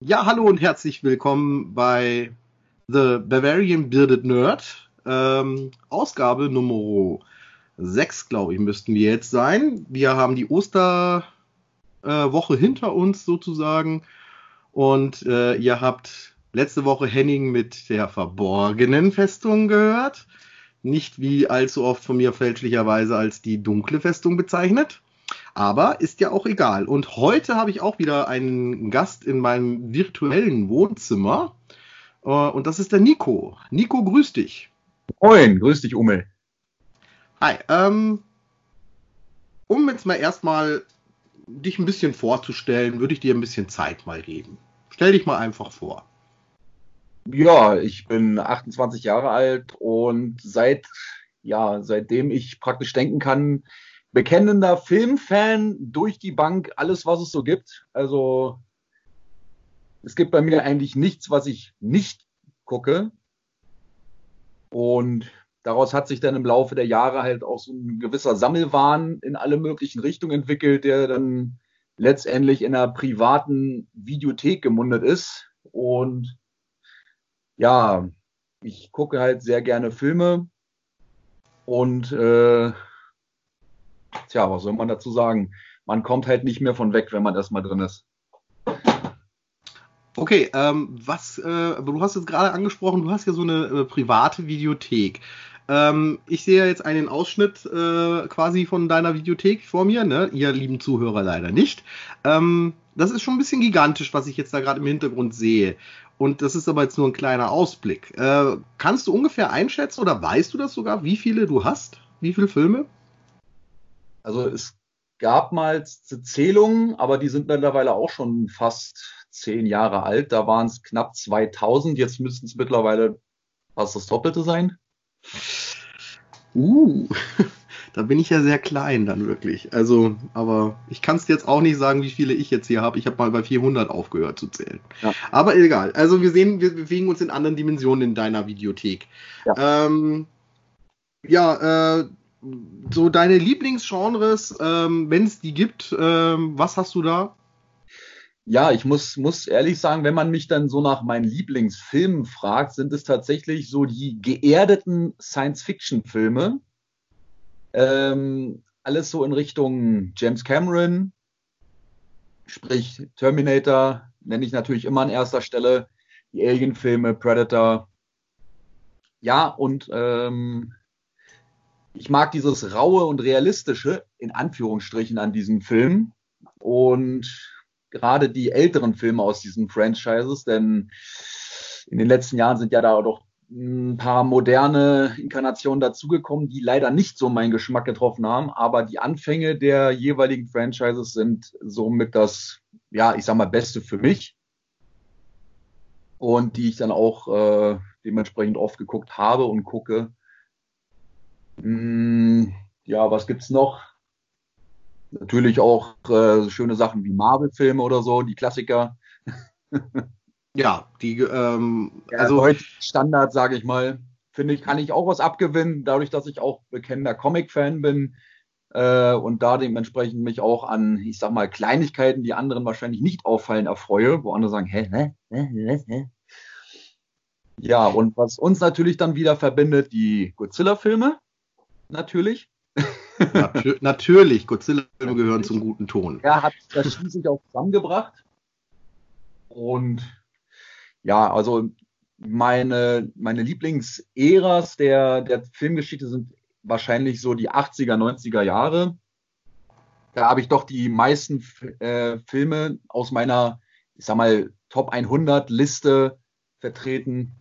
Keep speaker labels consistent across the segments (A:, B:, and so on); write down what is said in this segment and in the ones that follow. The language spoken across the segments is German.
A: Ja, hallo und herzlich willkommen bei The Bavarian Bearded Nerd. Ähm, Ausgabe Nummer 6, glaube ich, müssten wir jetzt sein. Wir haben die Osterwoche äh, hinter uns sozusagen. Und äh, ihr habt letzte Woche Henning mit der verborgenen Festung gehört. Nicht wie allzu oft von mir fälschlicherweise als die dunkle Festung bezeichnet. Aber ist ja auch egal. Und heute habe ich auch wieder einen Gast in meinem virtuellen Wohnzimmer. Äh, und das ist der Nico. Nico, grüß dich.
B: Moin, grüß dich, Ummel.
A: Hi. Ähm, um jetzt mal erstmal dich ein bisschen vorzustellen, würde ich dir ein bisschen Zeit mal geben. Stell dich mal einfach vor.
B: Ja, ich bin 28 Jahre alt und seit, ja, seitdem ich praktisch denken kann, bekennender Filmfan durch die Bank, alles, was es so gibt. Also es gibt bei mir eigentlich nichts, was ich nicht gucke. Und daraus hat sich dann im Laufe der Jahre halt auch so ein gewisser Sammelwahn in alle möglichen Richtungen entwickelt, der dann letztendlich in einer privaten Videothek gemundet ist. Und ja, ich gucke halt sehr gerne Filme und äh, tja, was soll man dazu sagen? Man kommt halt nicht mehr von weg, wenn man erstmal drin ist.
A: Okay, ähm, was, äh, du hast jetzt gerade angesprochen, du hast ja so eine äh, private Videothek. Ähm, ich sehe jetzt einen Ausschnitt äh, quasi von deiner Videothek vor mir, ne? Ihr lieben Zuhörer leider nicht. Ähm, das ist schon ein bisschen gigantisch, was ich jetzt da gerade im Hintergrund sehe. Und das ist aber jetzt nur ein kleiner Ausblick. Äh, kannst du ungefähr einschätzen oder weißt du das sogar, wie viele du hast? Wie viele Filme?
B: Also es gab mal Zählungen, aber die sind mittlerweile auch schon fast zehn Jahre alt. Da waren es knapp 2000. Jetzt müssten es mittlerweile fast das Doppelte sein.
A: Uh, da bin ich ja sehr klein dann wirklich. Also, aber ich kann es jetzt auch nicht sagen, wie viele ich jetzt hier habe. Ich habe mal bei 400 aufgehört zu zählen. Ja. Aber egal. Also wir sehen, wir bewegen uns in anderen Dimensionen in deiner Videothek. Ja, ähm, ja äh, so deine Lieblingsgenres, ähm, wenn es die gibt, ähm, was hast du da?
B: Ja, ich muss, muss ehrlich sagen, wenn man mich dann so nach meinen Lieblingsfilmen fragt, sind es tatsächlich so die geerdeten Science-Fiction-Filme. Ähm, alles so in Richtung James Cameron, sprich Terminator, nenne ich natürlich immer an erster Stelle, die Alien-Filme, Predator. Ja, und ähm, ich mag dieses raue und realistische, in Anführungsstrichen, an diesem Film. Und gerade die älteren Filme aus diesen Franchises, denn in den letzten Jahren sind ja da doch ein paar moderne Inkarnationen dazugekommen, die leider nicht so meinen Geschmack getroffen haben, aber die Anfänge der jeweiligen Franchises sind somit das, ja, ich sag mal, Beste für mich und die ich dann auch äh, dementsprechend oft geguckt habe und gucke. Hm, ja, was gibt's noch? Natürlich auch äh, schöne Sachen wie Marvel-Filme oder so, die Klassiker.
A: ja, die, ähm,
B: ja, also heute Standard, sage ich mal, finde ich, kann ich auch was abgewinnen, dadurch, dass ich auch bekennender Comic-Fan bin äh, und da dementsprechend mich auch an, ich sag mal, Kleinigkeiten, die anderen wahrscheinlich nicht auffallen, erfreue, wo andere sagen, hä, hä, hä, hä? Ja, und was uns natürlich dann wieder verbindet, die Godzilla-Filme natürlich.
A: Natür natürlich, Godzilla-Filme gehören zum guten Ton.
B: Er hat das schließlich auch zusammengebracht. Und ja, also meine, meine Lieblingsäras der, der Filmgeschichte sind wahrscheinlich so die 80er, 90er Jahre. Da habe ich doch die meisten äh, Filme aus meiner, ich sag mal, Top 100 Liste vertreten.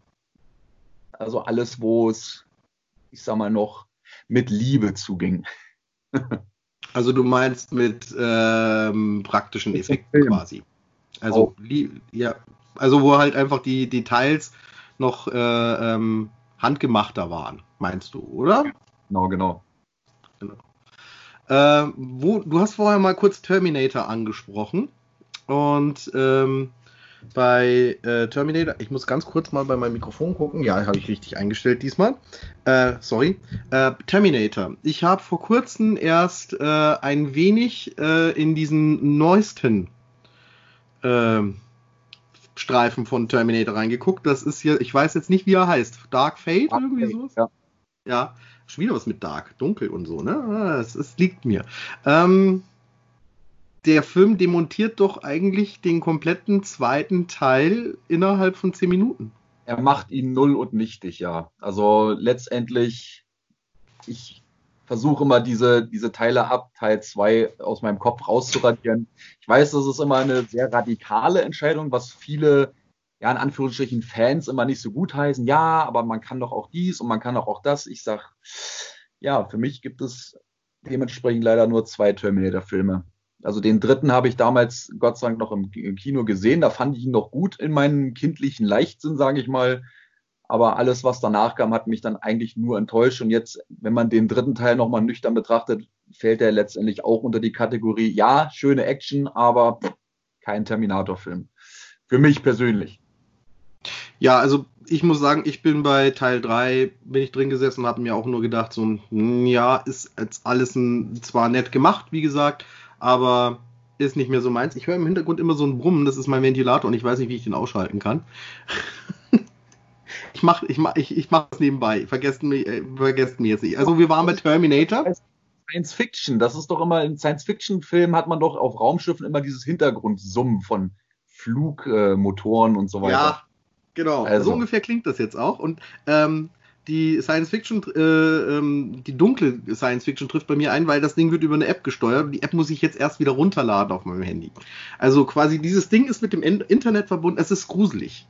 B: Also alles, wo es, ich sag mal, noch mit Liebe zuging.
A: also du meinst mit ähm, praktischen Effekten quasi. Also, ja, also wo halt einfach die Details noch äh, ähm, handgemachter waren, meinst du, oder?
B: Genau, genau.
A: genau. Äh, wo, du hast vorher mal kurz Terminator angesprochen und ähm, bei äh, Terminator. Ich muss ganz kurz mal bei meinem Mikrofon gucken. Ja, habe ich richtig eingestellt diesmal. Äh, sorry. Äh, Terminator. Ich habe vor kurzem erst äh, ein wenig äh, in diesen neuesten ähm, Streifen von Terminator reingeguckt. Das ist hier, ich weiß jetzt nicht, wie er heißt. Dark Fate, Dark irgendwie Fate, sowas? Ja. Ja, schon wieder was mit Dark, dunkel und so, ne? Es, es liegt mir. Ähm, der Film demontiert doch eigentlich den kompletten zweiten Teil innerhalb von zehn Minuten.
B: Er macht ihn null und nichtig, ja. Also letztendlich, ich versuche immer diese, diese Teile ab Teil 2 aus meinem Kopf rauszuradieren. Ich weiß, das ist immer eine sehr radikale Entscheidung, was viele, ja, in Anführungsstrichen Fans immer nicht so gut heißen. Ja, aber man kann doch auch dies und man kann doch auch das. Ich sag, ja, für mich gibt es dementsprechend leider nur zwei Terminator-Filme. Also den dritten habe ich damals Gott sei Dank noch im, Kino gesehen. Da fand ich ihn noch gut in meinem kindlichen Leichtsinn, sage ich mal. Aber alles, was danach kam, hat mich dann eigentlich nur enttäuscht. Und jetzt, wenn man den dritten Teil nochmal nüchtern betrachtet, fällt er letztendlich auch unter die Kategorie, ja, schöne Action, aber kein Terminator-Film. Für mich persönlich.
A: Ja, also ich muss sagen, ich bin bei Teil 3, bin ich drin gesessen und habe mir auch nur gedacht, so hm, ja, ist jetzt alles ein, zwar nett gemacht, wie gesagt, aber ist nicht mehr so meins. Ich höre im Hintergrund immer so ein Brummen, das ist mein Ventilator und ich weiß nicht, wie ich den ausschalten kann. ich mache ich mach, ich, ich mach das nebenbei. Vergesst mich, äh, vergesst mich jetzt nicht. Also wir waren bei Terminator.
B: Science Fiction, das ist doch immer, in Science Fiction Filmen hat man doch auf Raumschiffen immer dieses Hintergrundsummen von Flugmotoren äh, und so weiter. Ja,
A: genau. Also. So ungefähr klingt das jetzt auch. Und ähm, die Science Fiction, äh, ähm, die dunkle Science Fiction trifft bei mir ein, weil das Ding wird über eine App gesteuert und die App muss ich jetzt erst wieder runterladen auf meinem Handy. Also quasi dieses Ding ist mit dem Internet verbunden, es ist gruselig.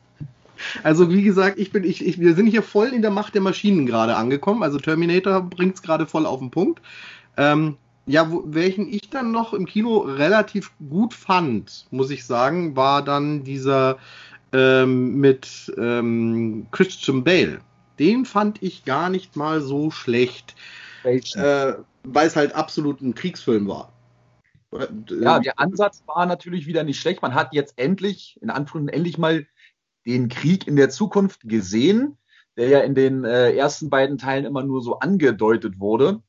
A: also wie gesagt, ich bin, ich, ich, wir sind hier voll in der Macht der Maschinen gerade angekommen. Also Terminator bringt es gerade voll auf den Punkt. Ähm, ja, wo, welchen ich dann noch im Kino relativ gut fand, muss ich sagen, war dann dieser ähm, mit ähm, Christian Bale den fand ich gar nicht mal so schlecht. Äh, weil es halt absolut ein Kriegsfilm war.
B: Ja, der Ansatz war natürlich wieder nicht schlecht. Man hat jetzt endlich, in Anführungszeichen, endlich mal den Krieg in der Zukunft gesehen, der ja in den äh, ersten beiden Teilen immer nur so angedeutet wurde.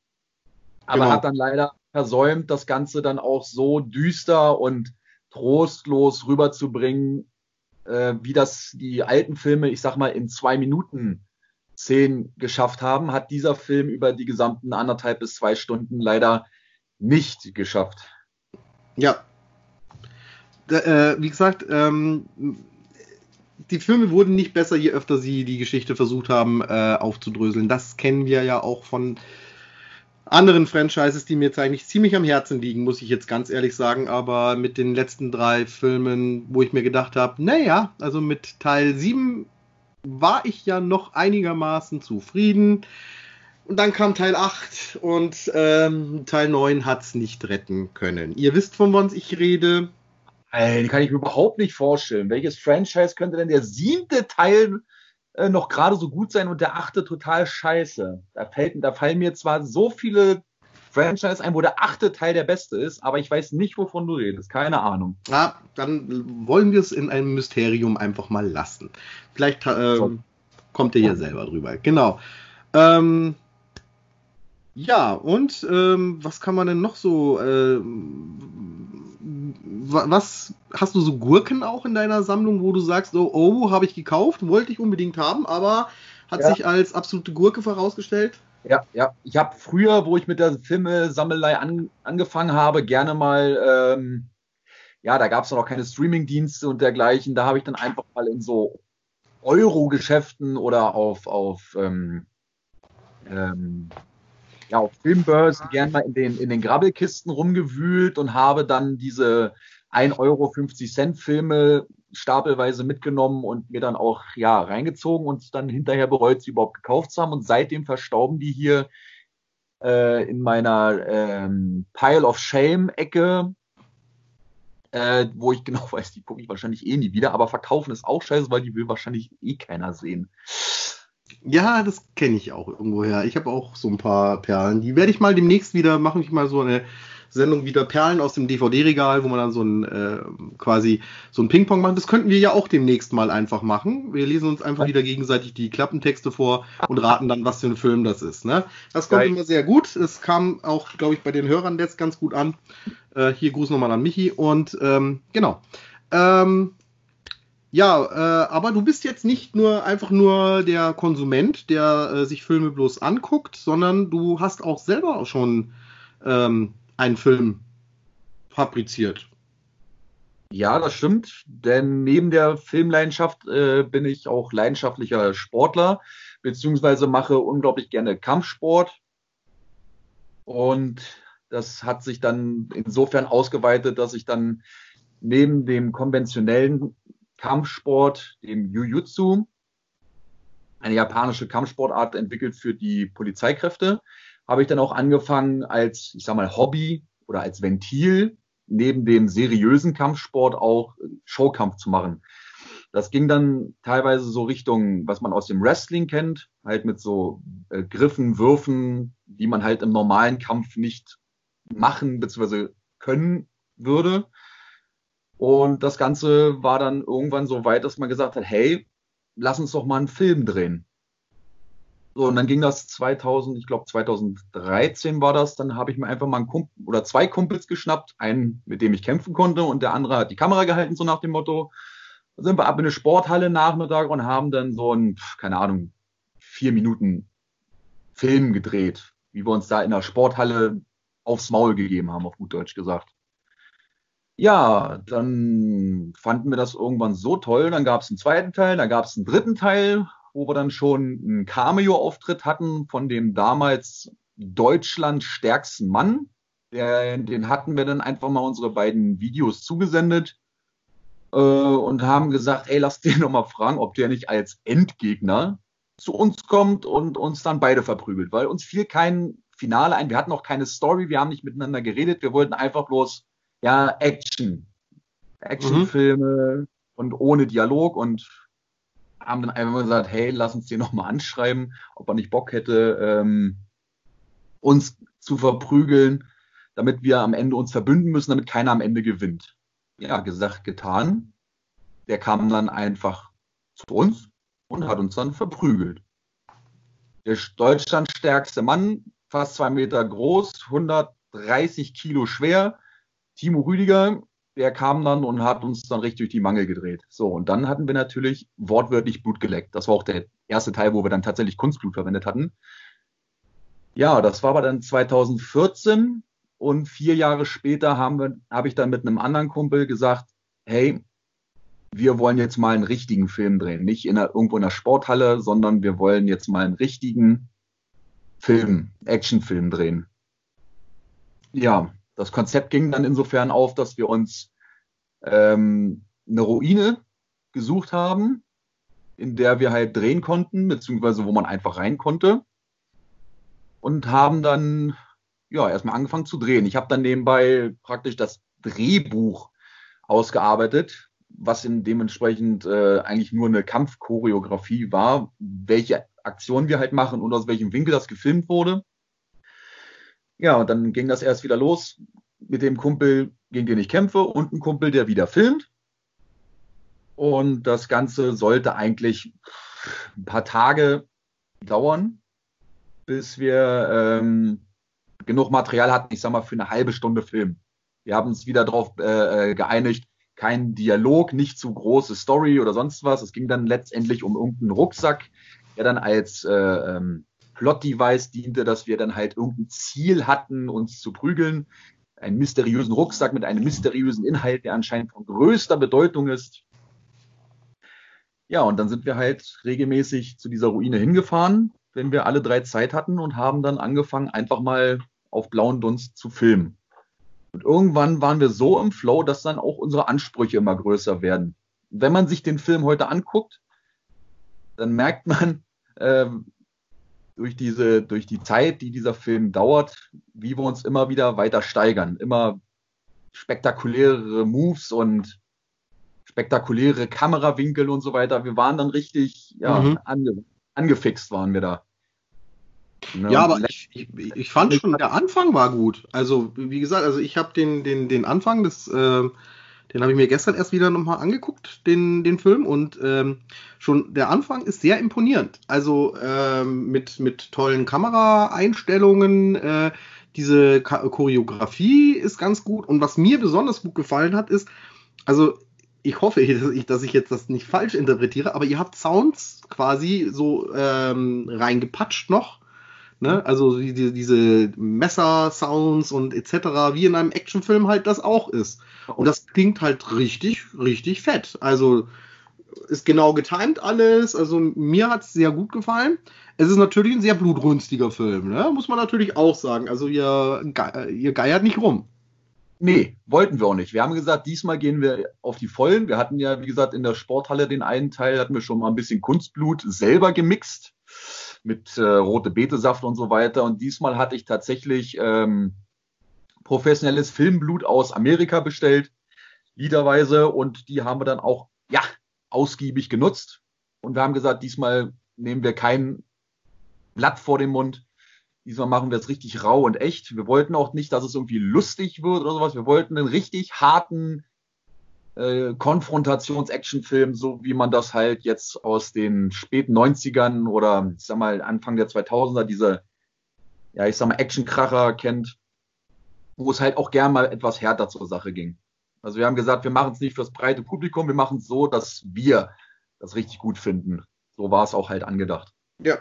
B: Aber genau. hat dann leider versäumt, das Ganze dann auch so düster und trostlos rüberzubringen, äh, wie das die alten Filme, ich sag mal, in zwei Minuten 10 geschafft haben, hat dieser Film über die gesamten anderthalb bis zwei Stunden leider nicht geschafft.
A: Ja. Da, äh, wie gesagt, ähm, die Filme wurden nicht besser, je öfter sie die Geschichte versucht haben äh, aufzudröseln. Das kennen wir ja auch von anderen Franchises, die mir jetzt eigentlich ziemlich am Herzen liegen, muss ich jetzt ganz ehrlich sagen. Aber mit den letzten drei Filmen, wo ich mir gedacht habe, naja, also mit Teil 7 war ich ja noch einigermaßen zufrieden. Und dann kam Teil 8 und ähm, Teil 9 hat es nicht retten können. Ihr wisst, von was ich rede.
B: Ey, kann ich mir überhaupt nicht vorstellen. Welches Franchise könnte denn der siebte Teil äh, noch gerade so gut sein und der achte total scheiße? Da, fällt, da fallen mir zwar so viele Franchise ein, wo der achte Teil der beste ist, aber ich weiß nicht, wovon du redest. Keine Ahnung.
A: Ja, dann wollen wir es in einem Mysterium einfach mal lassen. Vielleicht äh, kommt ihr ja selber drüber. Genau. Ähm, ja, und ähm, was kann man denn noch so? Äh, was hast du so Gurken auch in deiner Sammlung, wo du sagst, oh, oh habe ich gekauft, wollte ich unbedingt haben, aber hat ja. sich als absolute Gurke vorausgestellt?
B: Ja, ja. Ich habe früher, wo ich mit der Filmesammelei an, angefangen habe, gerne mal, ähm, ja, da gab es noch keine Streamingdienste und dergleichen. Da habe ich dann einfach mal in so Euro-Geschäften oder auf, auf, ähm, ähm, ja, auf Filmbörsen gerne mal in den, in den Grabbelkisten rumgewühlt und habe dann diese 1,50 Euro Filme stapelweise mitgenommen und mir dann auch ja reingezogen und dann hinterher bereut, sie überhaupt gekauft zu haben. Und seitdem verstauben die hier äh, in meiner ähm, Pile of Shame-Ecke, äh, wo ich genau weiß, die gucke ich wahrscheinlich eh nie wieder, aber verkaufen ist auch scheiße, weil die will wahrscheinlich eh keiner sehen.
A: Ja, das kenne ich auch irgendwoher. Ich habe auch so ein paar Perlen. Die werde ich mal demnächst wieder, machen ich mal so eine Sendung wieder Perlen aus dem DVD-Regal, wo man dann so ein äh, quasi so ein Ping-Pong macht. Das könnten wir ja auch demnächst mal einfach machen. Wir lesen uns einfach wieder gegenseitig die Klappentexte vor und raten dann, was für ein Film das ist. Ne? Das kommt Geil. immer sehr gut. Es kam auch, glaube ich, bei den Hörern jetzt ganz gut an. Äh, hier Gruß nochmal an Michi und ähm, genau. Ähm, Ja, äh, aber du bist jetzt nicht nur einfach nur der Konsument, der äh, sich Filme bloß anguckt, sondern du hast auch selber auch schon ähm, einen Film fabriziert.
B: Ja, das stimmt, denn neben der Filmleidenschaft äh, bin ich auch leidenschaftlicher Sportler, beziehungsweise mache unglaublich gerne Kampfsport. Und das hat sich dann insofern ausgeweitet, dass ich dann neben dem konventionellen Kampfsport, dem Jiu-Jitsu, eine japanische Kampfsportart entwickelt für die Polizeikräfte, habe ich dann auch angefangen als, ich sag mal, Hobby oder als Ventil neben dem seriösen Kampfsport auch Showkampf zu machen. Das ging dann teilweise so Richtung, was man aus dem Wrestling kennt, halt mit so äh, Griffen, Würfen, die man halt im normalen Kampf nicht machen bzw. können würde. Und das Ganze war dann irgendwann so weit, dass man gesagt hat, hey, lass uns doch mal einen Film drehen. So, und dann ging das 2000, ich glaube 2013 war das, dann habe ich mir einfach mal einen Kumpel oder zwei Kumpels geschnappt, einen, mit dem ich kämpfen konnte und der andere hat die Kamera gehalten, so nach dem Motto. Dann sind wir ab in eine Sporthalle Nachmittag und haben dann so ein, keine Ahnung, vier Minuten Film gedreht, wie wir uns da in der Sporthalle aufs Maul gegeben haben, auf gut Deutsch gesagt. Ja, dann fanden wir das irgendwann so toll. Dann gab es einen zweiten Teil, dann gab es einen dritten Teil, wo wir dann schon einen Cameo-Auftritt hatten von dem damals Deutschland stärksten Mann. Der, den hatten wir dann einfach mal unsere beiden Videos zugesendet äh, und haben gesagt, ey, lass den noch mal fragen, ob der nicht als Endgegner zu uns kommt und uns dann beide verprügelt, weil uns fiel kein Finale ein. Wir hatten auch keine Story, wir haben nicht miteinander geredet, wir wollten einfach bloß ja Action, Actionfilme mhm. und ohne Dialog und haben dann einfach gesagt, hey, lass uns den nochmal anschreiben, ob er nicht Bock hätte, ähm, uns zu verprügeln, damit wir am Ende uns verbünden müssen, damit keiner am Ende gewinnt. Ja, gesagt, getan. Der kam dann einfach zu uns und hat uns dann verprügelt. Der Deutschland stärkste Mann, fast zwei Meter groß, 130 Kilo schwer. Timo Rüdiger, der kam dann und hat uns dann richtig durch die Mangel gedreht. So, und dann hatten wir natürlich wortwörtlich Blut geleckt. Das war auch der erste Teil, wo wir dann tatsächlich Kunstblut verwendet hatten. Ja, das war aber dann 2014 und vier Jahre später habe ich dann mit einem anderen Kumpel gesagt, hey, wir wollen jetzt mal einen richtigen Film drehen. Nicht in einer, irgendwo in einer Sporthalle, sondern wir wollen jetzt mal einen richtigen Film, Actionfilm drehen. Ja, das Konzept ging dann insofern auf, dass wir uns ähm, eine Ruine gesucht haben, in der wir halt drehen konnten, beziehungsweise wo man einfach rein konnte. Und haben dann ja erstmal angefangen zu drehen. Ich habe dann nebenbei praktisch das Drehbuch ausgearbeitet, was in dementsprechend äh, eigentlich nur eine Kampfchoreografie war, welche Aktionen wir halt machen und aus welchem Winkel das gefilmt wurde. Ja, und dann ging das erst wieder los mit dem Kumpel, gegen den ich kämpfe, und ein Kumpel, der wieder filmt. Und das Ganze sollte eigentlich ein paar Tage dauern, bis wir ähm, genug Material hatten, ich sag mal, für eine halbe Stunde Film. Wir haben uns wieder darauf äh, äh, geeinigt, kein Dialog, nicht zu große Story oder sonst was. Es ging dann letztendlich um irgendeinen Rucksack, der dann als äh, ähm, Plot-Device diente, dass wir dann halt irgendein Ziel hatten, uns zu prügeln. Einen mysteriösen Rucksack mit einem mysteriösen Inhalt, der anscheinend von größter Bedeutung ist. Ja, und dann sind wir halt regelmäßig zu dieser Ruine hingefahren, wenn wir alle drei Zeit hatten und haben dann angefangen, einfach mal auf blauen Dunst zu filmen. Und irgendwann waren wir so im Flow, dass dann auch unsere Ansprüche immer größer werden. Wenn man sich den Film heute anguckt, dann merkt man, ähm, durch diese, durch die Zeit, die dieser Film dauert, wie wir uns immer wieder weiter steigern. Immer spektakulärere Moves und spektakuläre Kamerawinkel und so weiter. Wir waren dann richtig, ja, mhm. ange, angefixt waren wir da.
A: Ne? Ja, aber ich, ich, ich fand schon, der Anfang war gut. Also, wie gesagt, also ich habe den, den, den Anfang des, äh, den habe ich mir gestern erst wieder nochmal angeguckt, den, den Film. Und ähm, schon der Anfang ist sehr imponierend. Also ähm, mit, mit tollen Kameraeinstellungen. Äh, diese Choreografie ist ganz gut. Und was mir besonders gut gefallen hat, ist, also ich hoffe, dass ich, dass ich jetzt das nicht falsch interpretiere, aber ihr habt Sounds quasi so ähm, reingepatscht noch. Ne? Also die, diese Messer-Sounds und etc., wie in einem Actionfilm halt das auch ist. Und das klingt halt richtig, richtig fett. Also ist genau getimt alles. Also mir hat es sehr gut gefallen. Es ist natürlich ein sehr blutrünstiger Film, ne? muss man natürlich auch sagen. Also ihr, ihr geiert nicht rum.
B: Nee, wollten wir auch nicht. Wir haben gesagt, diesmal gehen wir auf die Vollen. Wir hatten ja, wie gesagt, in der Sporthalle den einen Teil, hatten wir schon mal ein bisschen Kunstblut selber gemixt mit äh, rote Betesaft und so weiter. Und diesmal hatte ich tatsächlich ähm, professionelles Filmblut aus Amerika bestellt, liederweise. Und die haben wir dann auch, ja, ausgiebig genutzt. Und wir haben gesagt, diesmal nehmen wir kein Blatt vor den Mund, Diesmal machen wir es richtig rau und echt. Wir wollten auch nicht, dass es irgendwie lustig wird oder sowas. Wir wollten einen richtig harten äh, Konfrontations-Action-Film, so wie man das halt jetzt aus den späten 90ern oder ich sag mal Anfang der 2000er diese, ja ich sag mal Action-Kracher kennt, wo es halt auch gern mal etwas härter zur Sache ging. Also wir haben gesagt, wir machen es nicht fürs breite Publikum, wir machen es so, dass wir das richtig gut finden. So war es auch halt angedacht.
A: Ja.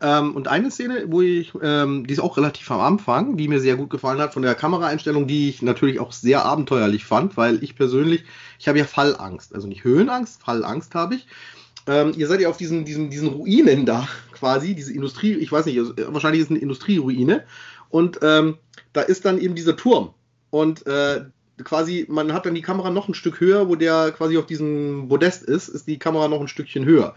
A: Ähm, und eine Szene, wo ich, ähm, die ist auch relativ am Anfang, die mir sehr gut gefallen hat, von der Kameraeinstellung, die ich natürlich auch sehr abenteuerlich fand, weil ich persönlich, ich habe ja Fallangst, also nicht Höhenangst, Fallangst habe ich. Ähm, ihr seid ja auf diesen, diesen, diesen Ruinen da quasi, diese Industrie, ich weiß nicht, also, wahrscheinlich ist es eine Industrieruine. Und ähm, da ist dann eben dieser Turm. Und äh, quasi, man hat dann die Kamera noch ein Stück höher, wo der quasi auf diesem Podest ist, ist die Kamera noch ein Stückchen höher.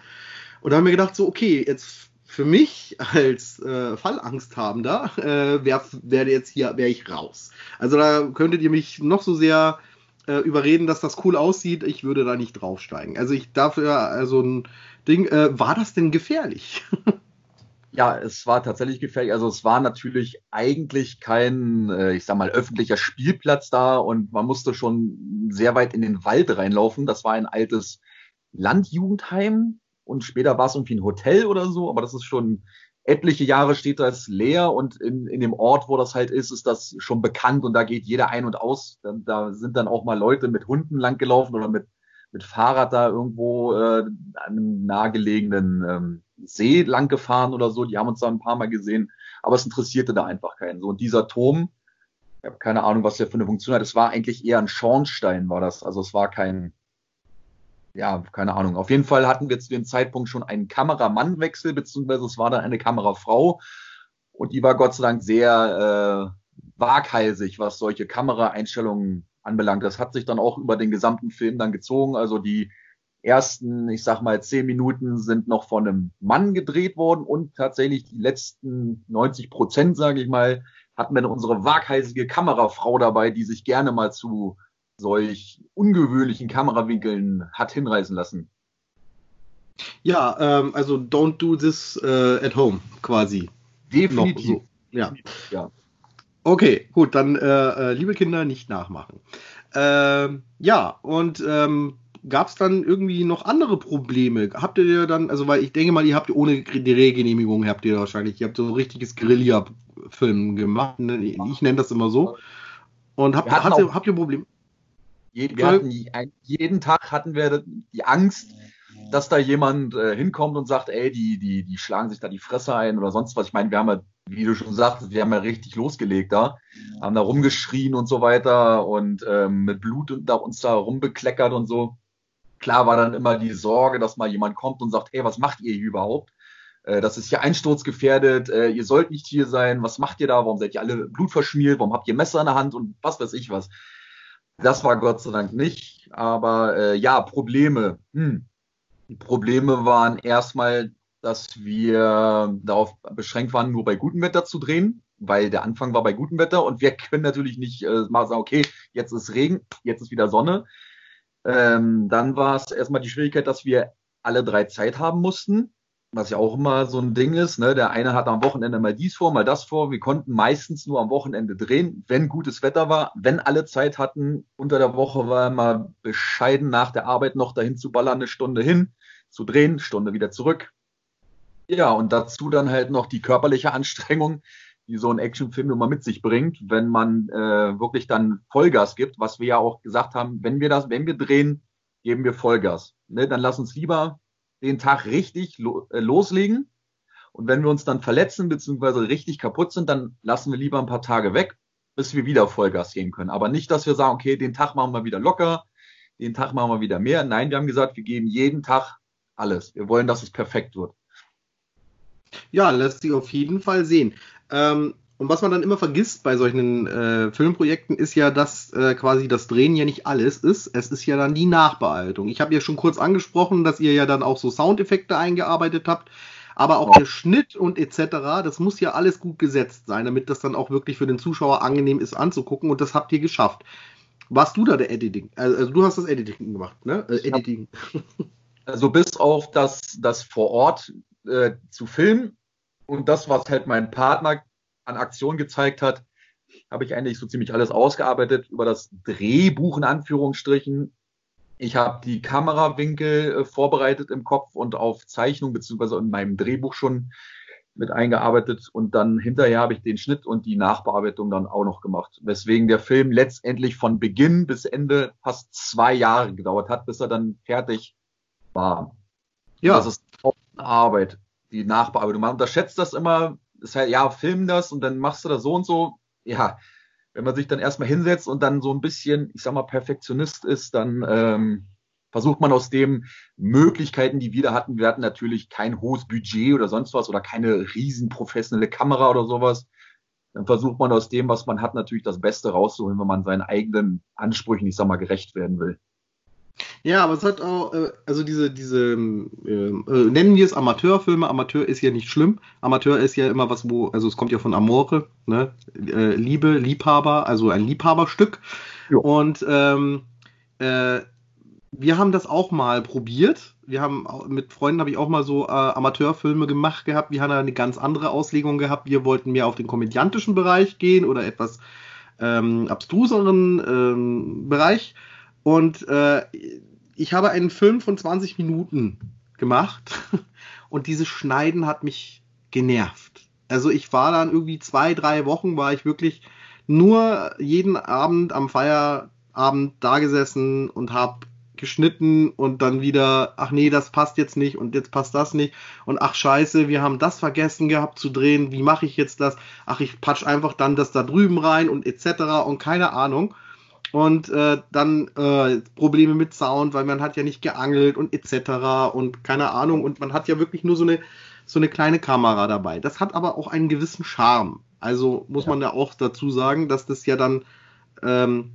A: Und da haben wir gedacht, so, okay, jetzt für mich als äh, Fallangsthabender äh, wäre wär jetzt hier, wäre ich raus. Also da könntet ihr mich noch so sehr äh, überreden, dass das cool aussieht, ich würde da nicht draufsteigen. Also ich dafür, also ein Ding, äh, war das denn gefährlich?
B: Ja, es war tatsächlich gefährlich. Also es war natürlich eigentlich kein, äh, ich sag mal, öffentlicher Spielplatz da und man musste schon sehr weit in den Wald reinlaufen. Das war ein altes Landjugendheim, und später war es irgendwie ein Hotel oder so, aber das ist schon etliche Jahre steht das leer und in, in dem Ort, wo das halt ist, ist das schon bekannt und da geht jeder ein und aus. Da, sind dann auch mal Leute mit Hunden langgelaufen oder mit, mit Fahrrad da irgendwo äh, an einem nahegelegenen ähm, See lang gefahren oder so. Die haben uns da ein paar Mal gesehen, aber es interessierte da einfach keinen. So, und dieser Turm, ich habe keine Ahnung, was der für eine Funktion hat. Es war eigentlich eher ein Schornstein, war das. Also es war kein, ja, keine Ahnung. Auf jeden Fall hatten wir zu dem Zeitpunkt schon einen Kameramannwechsel, beziehungsweise es war dann eine Kamerafrau. Und die war Gott sei Dank sehr äh, waghalsig, was solche Kameraeinstellungen anbelangt. Das hat sich dann auch über den gesamten Film dann gezogen. Also die ersten, ich sag mal, zehn Minuten sind noch von einem Mann gedreht worden und tatsächlich die letzten 90 Prozent, sage ich mal, hatten wir unsere waghalsige Kamerafrau dabei, die sich gerne mal zu solch ungewöhnlichen Kamerawinkeln hat hinreißen lassen.
A: Ja, ähm, also don't do this uh, at home, quasi.
B: Definitiv. So.
A: Ja. ja. Okay, gut, dann äh, äh, liebe Kinder, nicht nachmachen. Ähm, ja, und ähm, gab es dann irgendwie noch andere Probleme? Habt ihr dann, also weil ich denke mal, ihr habt ohne Drehgenehmigung, habt ihr wahrscheinlich, ihr habt so ein richtiges Guerilla-Film gemacht, ne? ich nenne das immer so. Und habt, habt, ihr, habt ihr Probleme?
B: Wir hatten, jeden Tag hatten wir die Angst, dass da jemand äh, hinkommt und sagt, ey, die, die, die schlagen sich da die Fresse ein oder sonst was. Ich meine, wir haben ja, wie du schon sagst, wir haben ja richtig losgelegt da, haben da rumgeschrien und so weiter und ähm, mit Blut da, uns da rumbekleckert und so. Klar war dann immer die Sorge, dass mal jemand kommt und sagt, hey, was macht ihr hier überhaupt? Äh, das ist hier einsturzgefährdet, äh, ihr sollt nicht hier sein, was macht ihr da, warum seid ihr alle blutverschmiert, warum habt ihr Messer in der Hand und was weiß ich was. Das war Gott sei Dank nicht. Aber äh, ja, Probleme. Hm. Die Probleme waren erstmal, dass wir darauf beschränkt waren, nur bei gutem Wetter zu drehen, weil der Anfang war bei gutem Wetter und wir können natürlich nicht äh, mal sagen, okay, jetzt ist Regen, jetzt ist wieder Sonne. Ähm, dann war es erstmal die Schwierigkeit, dass wir alle drei Zeit haben mussten was ja auch immer so ein Ding ist. Ne? Der eine hat am Wochenende mal dies vor, mal das vor. Wir konnten meistens nur am Wochenende drehen, wenn gutes Wetter war, wenn alle Zeit hatten. Unter der Woche war immer bescheiden nach der Arbeit noch dahin zu ballern, eine Stunde hin, zu drehen, Stunde wieder zurück. Ja, und dazu dann halt noch die körperliche Anstrengung, die so ein Actionfilm immer mit sich bringt, wenn man äh, wirklich dann Vollgas gibt, was wir ja auch gesagt haben, wenn wir das, wenn wir drehen, geben wir Vollgas. Ne, dann lass uns lieber den Tag richtig lo äh, loslegen. Und wenn wir uns dann verletzen bzw. richtig kaputt sind, dann lassen wir lieber ein paar Tage weg, bis wir wieder Vollgas gehen können. Aber nicht, dass wir sagen, okay, den Tag machen wir wieder locker, den Tag machen wir wieder mehr. Nein, wir haben gesagt, wir geben jeden Tag alles. Wir wollen, dass es perfekt wird.
A: Ja, lässt sich auf jeden Fall sehen. Ähm, und was man dann immer vergisst bei solchen äh, Filmprojekten ist ja, dass äh, quasi das Drehen ja nicht alles ist. Es ist ja dann die Nachbearbeitung. Ich habe ja schon kurz angesprochen, dass ihr ja dann auch so Soundeffekte eingearbeitet habt. Aber auch der Schnitt und etc., das muss ja alles gut gesetzt sein, damit das dann auch wirklich für den Zuschauer angenehm ist anzugucken. Und das habt ihr geschafft. Warst du da der Editing? Also, also du hast das Editing gemacht, ne? Äh, Editing.
B: Also bis auf das, das vor Ort äh, zu filmen und das, was halt mein Partner an Aktion gezeigt hat, habe ich eigentlich so ziemlich alles ausgearbeitet über das Drehbuch in Anführungsstrichen. Ich habe die Kamerawinkel äh, vorbereitet im Kopf und auf Zeichnung beziehungsweise in meinem Drehbuch schon mit eingearbeitet und dann hinterher habe ich den Schnitt und die Nachbearbeitung dann auch noch gemacht. Weswegen der Film letztendlich von Beginn bis Ende fast zwei Jahre gedauert hat, bis er dann fertig war. Ja. Das ist Arbeit, die Nachbearbeitung. Man unterschätzt das immer, ist halt, ja, film das und dann machst du das so und so. Ja, wenn man sich dann erstmal hinsetzt und dann so ein bisschen, ich sag mal, Perfektionist ist, dann ähm, versucht man aus dem Möglichkeiten, die wir da hatten, wir hatten natürlich kein hohes Budget oder sonst was oder keine riesen professionelle Kamera oder sowas. Dann versucht man aus dem, was man hat, natürlich das Beste rauszuholen, wenn man seinen eigenen Ansprüchen, ich sag mal, gerecht werden will.
A: Ja, aber es hat auch, äh, also diese, diese, ähm, äh, nennen wir es Amateurfilme. Amateur ist ja nicht schlimm. Amateur ist ja immer was, wo, also es kommt ja von Amore, ne? Äh, Liebe, Liebhaber, also ein Liebhaberstück. Jo. Und ähm, äh, wir haben das auch mal probiert. Wir haben mit Freunden habe ich auch mal so äh, Amateurfilme gemacht gehabt. Wir haben eine ganz andere Auslegung gehabt. Wir wollten mehr auf den komödiantischen Bereich gehen oder etwas ähm, abstruseren ähm, Bereich. Und äh, ich habe einen Film von 20 Minuten gemacht und dieses Schneiden hat mich genervt. Also ich war dann irgendwie zwei, drei Wochen, war ich wirklich nur jeden Abend am Feierabend da gesessen und habe geschnitten und dann wieder, ach nee, das passt jetzt nicht und jetzt passt das nicht und ach scheiße, wir haben das vergessen gehabt zu drehen, wie mache ich jetzt das? Ach, ich patsch einfach dann das da drüben rein und etc. und keine Ahnung und äh, dann äh, Probleme mit Sound, weil man hat ja nicht geangelt und etc. und keine Ahnung und man hat ja wirklich nur so eine so eine kleine Kamera dabei. Das hat aber auch einen gewissen Charme. Also muss ja. man ja auch dazu sagen, dass das ja dann ähm,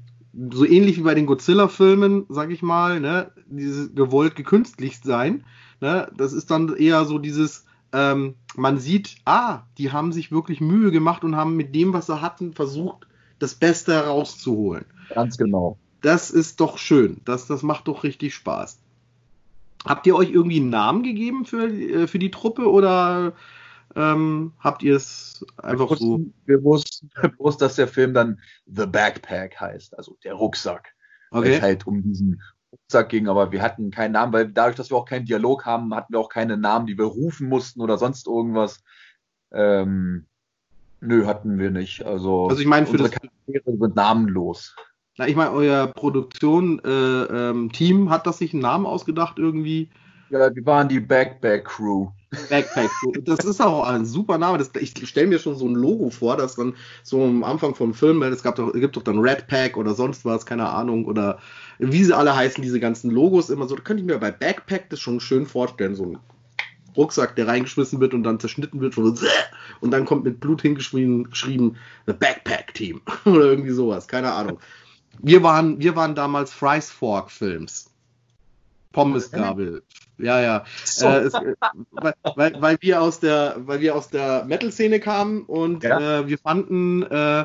A: so ähnlich wie bei den Godzilla-Filmen, sag ich mal, ne, dieses gewollt gekünstlicht sein. Ne, das ist dann eher so dieses, ähm, man sieht, ah, die haben sich wirklich Mühe gemacht und haben mit dem, was sie hatten, versucht, das Beste herauszuholen.
B: Ganz genau.
A: Das ist doch schön. Das, das macht doch richtig Spaß. Habt ihr euch irgendwie einen Namen gegeben für, äh, für die Truppe oder ähm, habt ihr es einfach
B: wir
A: so?
B: Wir wussten, wir wussten, dass der Film dann The Backpack heißt, also der Rucksack. Okay. Es halt um diesen Rucksack ging, aber wir hatten keinen Namen, weil dadurch, dass wir auch keinen Dialog haben, hatten wir auch keine Namen, die wir rufen mussten oder sonst irgendwas. Ähm, nö, hatten wir nicht. Also,
A: also ich meine, für das
B: Charaktere sind namenlos.
A: Na, ich meine, euer Produktion, äh, ähm, Team hat das sich einen Namen ausgedacht irgendwie?
B: Ja, wir waren die Backpack Crew.
A: Backpack Crew. Das ist auch ein super Name. Das, ich stelle mir schon so ein Logo vor, das dann so am Anfang vom Film, es gab doch, gibt doch dann Red Pack oder sonst was, keine Ahnung, oder wie sie alle heißen, diese ganzen Logos immer so. Da könnte ich mir bei Backpack das schon schön vorstellen, so ein Rucksack, der reingeschmissen wird und dann zerschnitten wird und dann kommt mit Blut hingeschrieben, geschrieben, The Backpack Team oder irgendwie sowas, keine Ahnung. Wir waren, wir waren damals Fries Fork Films. Pommesgabel. Ja, ja. So. Äh, es, weil, weil, weil, wir aus der, weil wir aus der Metal-Szene kamen und ja. äh, wir fanden äh,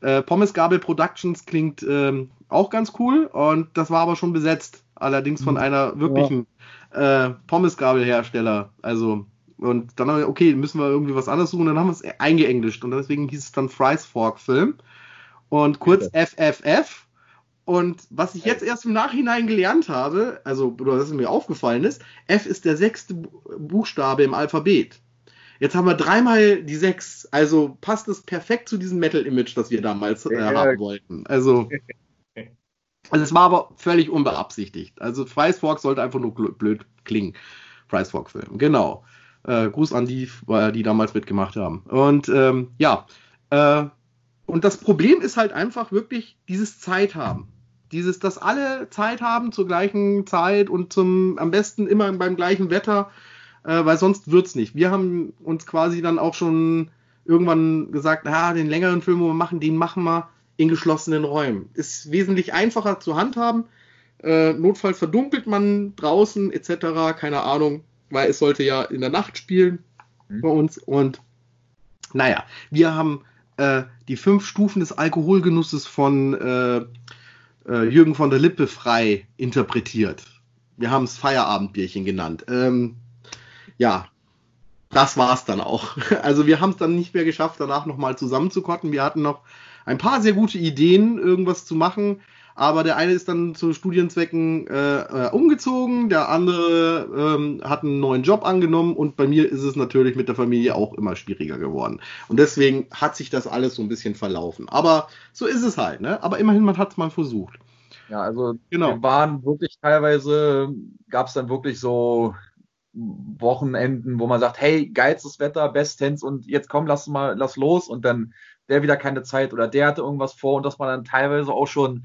A: äh, Pommesgabel Productions klingt ähm, auch ganz cool und das war aber schon besetzt. Allerdings von mhm. einer wirklichen ja. Äh, Pommesgabelhersteller. Also, und dann haben wir, okay, müssen wir irgendwie was anderes suchen. Dann haben wir es eingeenglischt und deswegen hieß es dann Fries Fork Film. Und kurz okay. FFF und was ich jetzt erst im Nachhinein gelernt habe, also oder was mir aufgefallen ist, F ist der sechste Buchstabe im Alphabet. Jetzt haben wir dreimal die sechs, also passt es perfekt zu diesem Metal-Image, das wir damals äh, haben wollten. Also Also es war aber völlig unbeabsichtigt. Also Price Fork sollte einfach nur blöd klingen. Price Fork Film, genau. Äh, Gruß an die, die damals mitgemacht haben. Und ähm, ja, äh, und das Problem ist halt einfach wirklich dieses Zeit haben. Dieses, dass alle Zeit haben zur gleichen Zeit und zum am besten immer beim gleichen Wetter, äh, weil sonst wird's nicht. Wir haben uns quasi dann auch schon irgendwann gesagt, na, den längeren Film, wo wir machen, den machen wir in geschlossenen Räumen. Ist wesentlich einfacher zu handhaben. Äh, notfalls verdunkelt man draußen etc. Keine Ahnung, weil es sollte ja in der Nacht spielen mhm. bei uns. Und naja, wir haben äh, die fünf Stufen des Alkoholgenusses von äh, äh, Jürgen von der Lippe frei interpretiert. Wir haben es Feierabendbierchen genannt. Ähm, ja, das war's dann auch. Also wir haben es dann nicht mehr geschafft, danach nochmal zusammenzukotten. Wir hatten noch ein paar sehr gute Ideen, irgendwas zu machen. Aber der eine ist dann zu Studienzwecken äh, äh, umgezogen, der andere ähm, hat einen neuen Job angenommen und bei mir ist es natürlich mit der Familie auch immer schwieriger geworden. Und deswegen hat sich das alles so ein bisschen verlaufen. Aber so ist es halt, ne? Aber immerhin, man hat es mal versucht.
B: Ja, also genau. wir waren wirklich teilweise, gab es dann wirklich so Wochenenden, wo man sagt, hey, geilstes Wetter, bestens und jetzt komm, lass mal, lass los und dann der wieder keine Zeit oder der hatte irgendwas vor und dass man dann teilweise auch schon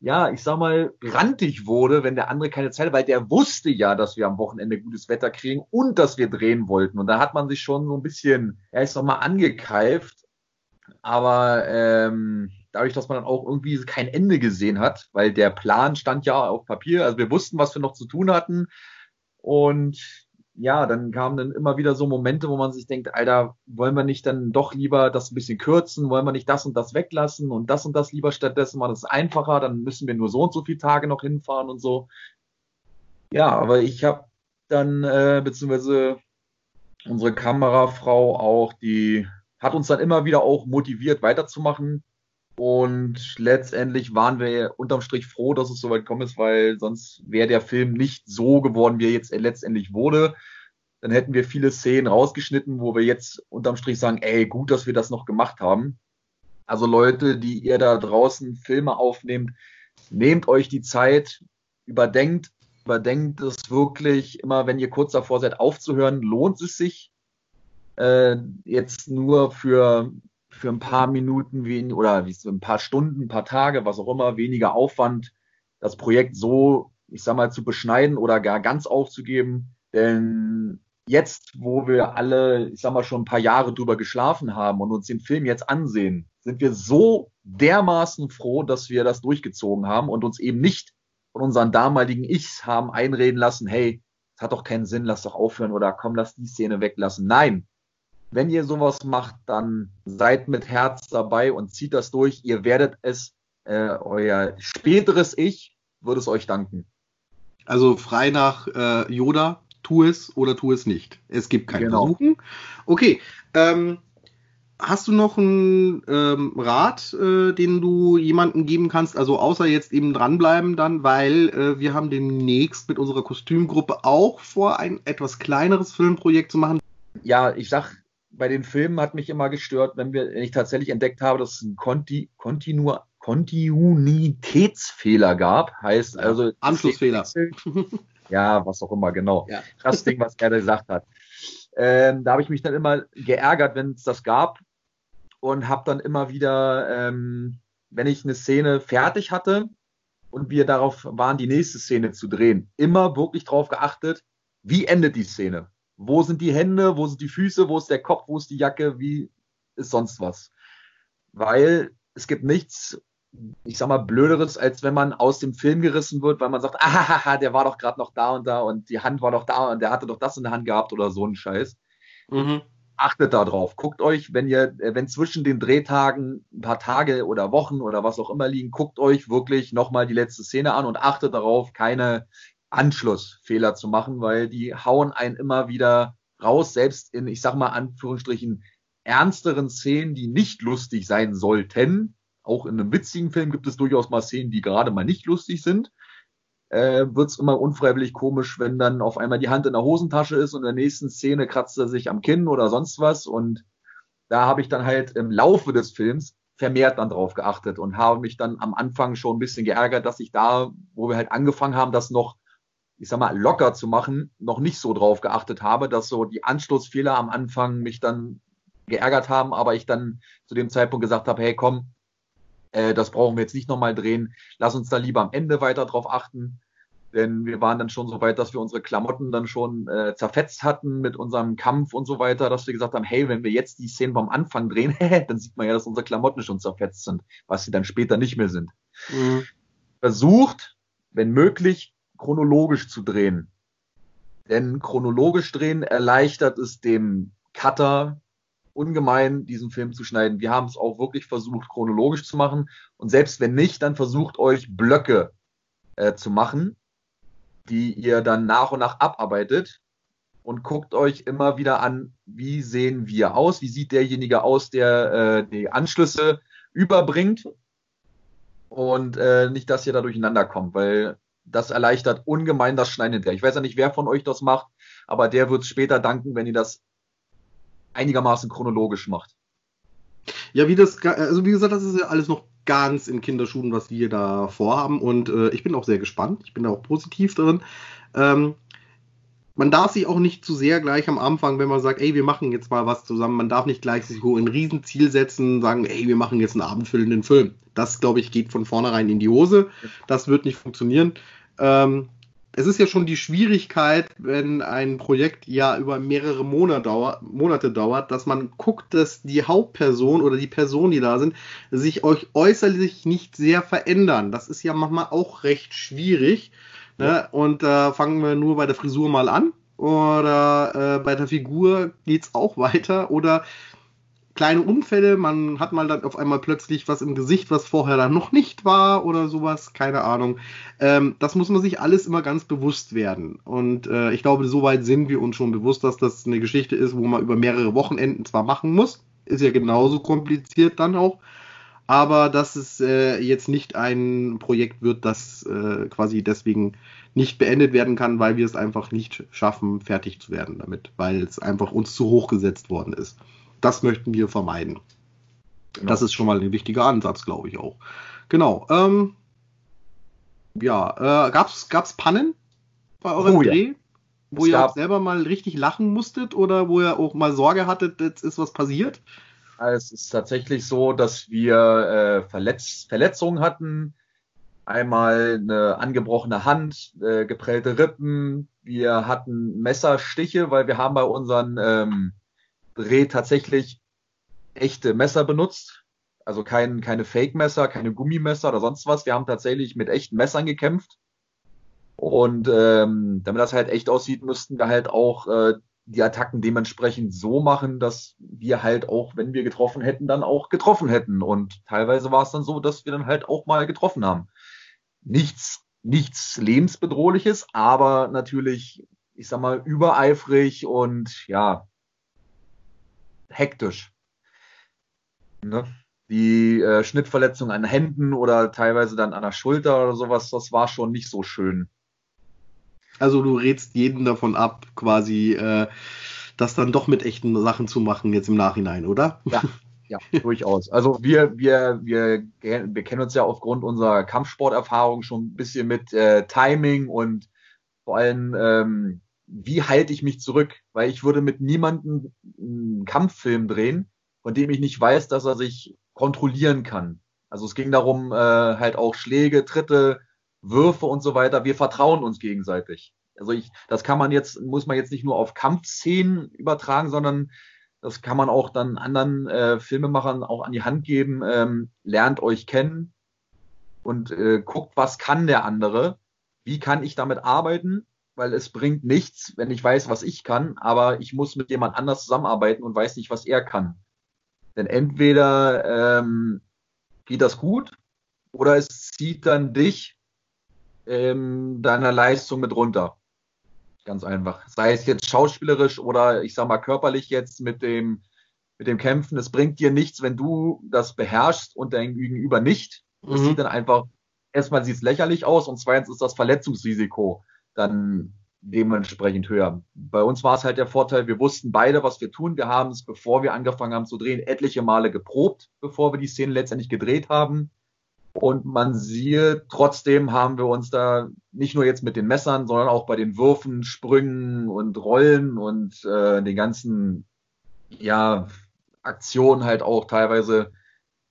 B: ja, ich sag mal, grantig wurde, wenn der andere keine Zeit hat, weil der wusste ja, dass wir am Wochenende gutes Wetter kriegen und dass wir drehen wollten. Und da hat man sich schon so ein bisschen, ja, ich sag mal, angekeift. Aber ähm, dadurch, dass man dann auch irgendwie kein Ende gesehen hat, weil der Plan stand ja auf Papier, also wir wussten, was wir noch zu tun hatten. Und ja, dann kamen dann immer wieder so Momente, wo man sich denkt, Alter, wollen wir nicht dann doch lieber das ein bisschen kürzen, wollen wir nicht das und das weglassen und das und das lieber stattdessen machen, das einfacher, dann müssen wir nur so und so viele Tage noch hinfahren und so. Ja, aber ich habe dann, äh, beziehungsweise unsere Kamerafrau auch, die hat uns dann immer wieder auch motiviert, weiterzumachen. Und letztendlich waren wir unterm Strich froh, dass es soweit gekommen ist, weil sonst wäre der Film nicht so geworden, wie er jetzt letztendlich wurde. Dann hätten wir viele Szenen rausgeschnitten, wo wir jetzt unterm Strich sagen, ey, gut, dass wir das noch gemacht haben. Also Leute, die ihr da draußen Filme aufnehmt, nehmt euch die Zeit, überdenkt, überdenkt es wirklich immer, wenn ihr kurz davor seid, aufzuhören, lohnt es sich, äh, jetzt nur für für ein paar Minuten wen oder wie ein paar Stunden, ein paar Tage, was auch immer, weniger Aufwand, das Projekt so, ich sag mal, zu beschneiden oder gar ganz aufzugeben. Denn jetzt, wo wir alle, ich sag mal, schon ein paar Jahre drüber geschlafen haben und uns den Film jetzt ansehen, sind wir so dermaßen froh, dass wir das durchgezogen haben und uns eben nicht von unseren damaligen Ichs haben einreden lassen, hey, es hat doch keinen Sinn, lass doch aufhören oder komm, lass die Szene weglassen. Nein, wenn ihr sowas macht, dann seid mit Herz dabei und zieht das durch. Ihr werdet es, äh, euer späteres Ich würde es euch danken.
A: Also frei nach äh, Yoda, tu es oder tu es nicht. Es gibt kein genau. Versuchen. Okay. Ähm, hast du noch einen ähm, Rat, äh, den du jemandem geben kannst? Also außer jetzt eben dranbleiben dann, weil äh, wir haben demnächst mit unserer Kostümgruppe auch vor, ein etwas kleineres Filmprojekt zu machen.
B: Ja, ich sag bei den Filmen hat mich immer gestört, wenn, wir, wenn ich tatsächlich entdeckt habe, dass es einen Konti, Kontinu, Kontinuitätsfehler gab. Heißt also.
A: Anschlussfehler.
B: Ja, was auch immer, genau. Ja. Das Ding, was er gesagt hat. Ähm, da habe ich mich dann immer geärgert, wenn es das gab und habe dann immer wieder, ähm, wenn ich eine Szene fertig hatte und wir darauf waren, die nächste Szene zu drehen, immer wirklich darauf geachtet, wie endet die Szene? Wo sind die Hände, wo sind die Füße, wo ist der Kopf, wo ist die Jacke, wie ist sonst was? Weil es gibt nichts, ich sag mal, blöderes, als wenn man aus dem Film gerissen wird, weil man sagt, ah, der war doch gerade noch da und da und die Hand war doch da und der hatte doch das in der Hand gehabt oder so ein Scheiß. Mhm. Achtet da drauf. Guckt euch, wenn ihr, wenn zwischen den Drehtagen ein paar Tage oder Wochen oder was auch immer liegen, guckt euch wirklich nochmal die letzte Szene an und achtet darauf, keine Anschlussfehler zu machen, weil die hauen einen immer wieder raus, selbst in, ich sag mal, Anführungsstrichen, ernsteren Szenen, die nicht lustig sein sollten. Auch in einem witzigen Film gibt es durchaus mal Szenen, die gerade mal nicht lustig sind. Äh, Wird es immer unfreiwillig komisch, wenn dann auf einmal die Hand in der Hosentasche ist und in der nächsten Szene kratzt er sich am Kinn oder sonst was. Und da habe ich dann halt im Laufe des Films vermehrt dann drauf geachtet und habe mich dann am Anfang schon ein bisschen geärgert, dass ich da, wo wir halt angefangen haben, das noch, ich sag mal, locker zu machen, noch nicht so drauf geachtet habe, dass so die Anschlussfehler am Anfang mich dann geärgert haben, aber ich dann zu dem Zeitpunkt gesagt habe, hey komm, äh, das brauchen wir jetzt nicht nochmal drehen, lass uns da lieber am Ende weiter drauf achten. Denn wir waren dann schon so weit, dass wir unsere Klamotten dann schon äh, zerfetzt hatten mit unserem Kampf und so weiter, dass wir gesagt haben, hey, wenn wir jetzt die Szenen vom Anfang drehen, dann sieht man ja, dass unsere Klamotten schon zerfetzt sind, was sie dann später nicht mehr sind. Mhm. Versucht, wenn möglich, chronologisch zu drehen. Denn chronologisch drehen erleichtert es dem Cutter ungemein, diesen Film zu schneiden. Wir haben es auch wirklich versucht, chronologisch zu machen. Und selbst wenn nicht, dann versucht euch Blöcke äh, zu machen, die ihr dann nach und nach abarbeitet und guckt euch immer wieder an, wie sehen wir aus, wie sieht derjenige aus, der äh, die Anschlüsse überbringt und äh, nicht, dass ihr da durcheinander kommt, weil das erleichtert ungemein das Schneiden hinterher. Ich weiß ja nicht, wer von euch das macht, aber der wird es später danken, wenn ihr das einigermaßen chronologisch macht.
A: Ja, wie das, also wie gesagt, das ist ja alles noch ganz in Kinderschuhen, was wir da vorhaben. Und äh, ich bin auch sehr gespannt. Ich bin da auch positiv drin. Ähm, man darf sich auch nicht zu sehr gleich am Anfang, wenn man sagt, ey, wir machen jetzt mal was zusammen, man darf nicht gleich sich so ein Riesenziel setzen, sagen, ey, wir machen jetzt einen abendfüllenden Film. Das, glaube ich, geht von vornherein in die Hose. Das wird nicht funktionieren. Ähm, es ist ja schon die Schwierigkeit, wenn ein Projekt ja über mehrere Monate, dauert, Monate dauert, dass man guckt, dass die Hauptperson oder die Personen, die da sind, sich euch äußerlich nicht sehr verändern. Das ist ja manchmal auch recht schwierig. Ne? Ja. Und da äh, fangen wir nur bei der Frisur mal an. Oder äh, bei der Figur geht's auch weiter. Oder kleine Unfälle, man hat mal dann auf einmal plötzlich was im Gesicht, was vorher dann noch nicht war oder sowas, keine Ahnung. Ähm, das muss man sich alles immer ganz bewusst werden. Und äh, ich glaube, soweit sind wir uns schon bewusst, dass das eine Geschichte ist, wo man über mehrere Wochenenden zwar machen muss, ist ja genauso kompliziert dann auch, aber dass es äh, jetzt nicht ein Projekt wird, das äh, quasi deswegen nicht beendet werden kann, weil wir es einfach nicht schaffen, fertig zu werden damit, weil es einfach uns zu hoch gesetzt worden ist. Das möchten wir vermeiden. Genau. Das ist schon mal ein wichtiger Ansatz, glaube ich auch. Genau. Ähm, ja, äh, gab's gab's Pannen bei eurem oh, Dreh, ja. wo es ihr auch selber mal richtig lachen musstet oder wo ihr auch mal Sorge hattet, jetzt ist was passiert?
B: Es ist tatsächlich so, dass wir äh, Verletz Verletzungen hatten. Einmal eine angebrochene Hand, äh, geprellte Rippen. Wir hatten Messerstiche, weil wir haben bei unseren ähm, Dreh tatsächlich echte Messer benutzt. Also kein, keine Fake-Messer, keine Gummimesser oder sonst was. Wir haben tatsächlich mit echten Messern gekämpft. Und ähm, damit das halt echt aussieht, müssten wir halt auch äh, die Attacken dementsprechend so machen, dass wir halt auch, wenn wir getroffen hätten, dann auch getroffen hätten. Und teilweise war es dann so, dass wir dann halt auch mal getroffen haben. Nichts, nichts lebensbedrohliches, aber natürlich, ich sag mal, übereifrig und ja, hektisch. Ne? Die äh, Schnittverletzung an Händen oder teilweise dann an der Schulter oder sowas, das war schon nicht so schön.
A: Also du rätst jeden davon ab, quasi äh, das dann doch mit echten Sachen zu machen jetzt im Nachhinein, oder?
B: Ja, ja, durchaus. Also wir, wir, wir, wir kennen uns ja aufgrund unserer Kampfsporterfahrung schon ein bisschen mit äh, Timing und vor allem ähm, wie halte ich mich zurück? Weil ich würde mit niemandem einen Kampffilm drehen, von dem ich nicht weiß, dass er sich kontrollieren kann. Also es ging darum, äh, halt auch Schläge, Tritte, Würfe und so weiter. Wir vertrauen uns gegenseitig. Also ich, das kann man jetzt, muss man jetzt nicht nur auf Kampfszenen übertragen, sondern das kann man auch dann anderen äh, Filmemachern auch an die Hand geben. Ähm, lernt euch kennen und äh, guckt, was kann der andere? Wie kann ich damit arbeiten? Weil es bringt nichts, wenn ich weiß, was ich kann, aber ich muss mit jemand anders zusammenarbeiten und weiß nicht, was er kann. Denn entweder ähm, geht das gut oder es zieht dann dich ähm, deiner Leistung mit runter. Ganz einfach. Sei es jetzt schauspielerisch oder ich sag mal körperlich jetzt mit dem, mit dem Kämpfen. Es bringt dir nichts, wenn du das beherrschst und dein Gegenüber nicht. Es mhm. sieht dann einfach, erstmal sieht es lächerlich aus und zweitens ist das Verletzungsrisiko dann dementsprechend höher. Bei uns war es halt der Vorteil, wir wussten beide, was wir tun. Wir haben es, bevor wir angefangen haben zu drehen, etliche Male geprobt, bevor wir die Szene letztendlich gedreht haben. Und man sieht, trotzdem haben wir uns da nicht nur jetzt mit den Messern, sondern auch bei den Würfen, Sprüngen und Rollen und äh, den ganzen ja, Aktionen halt auch teilweise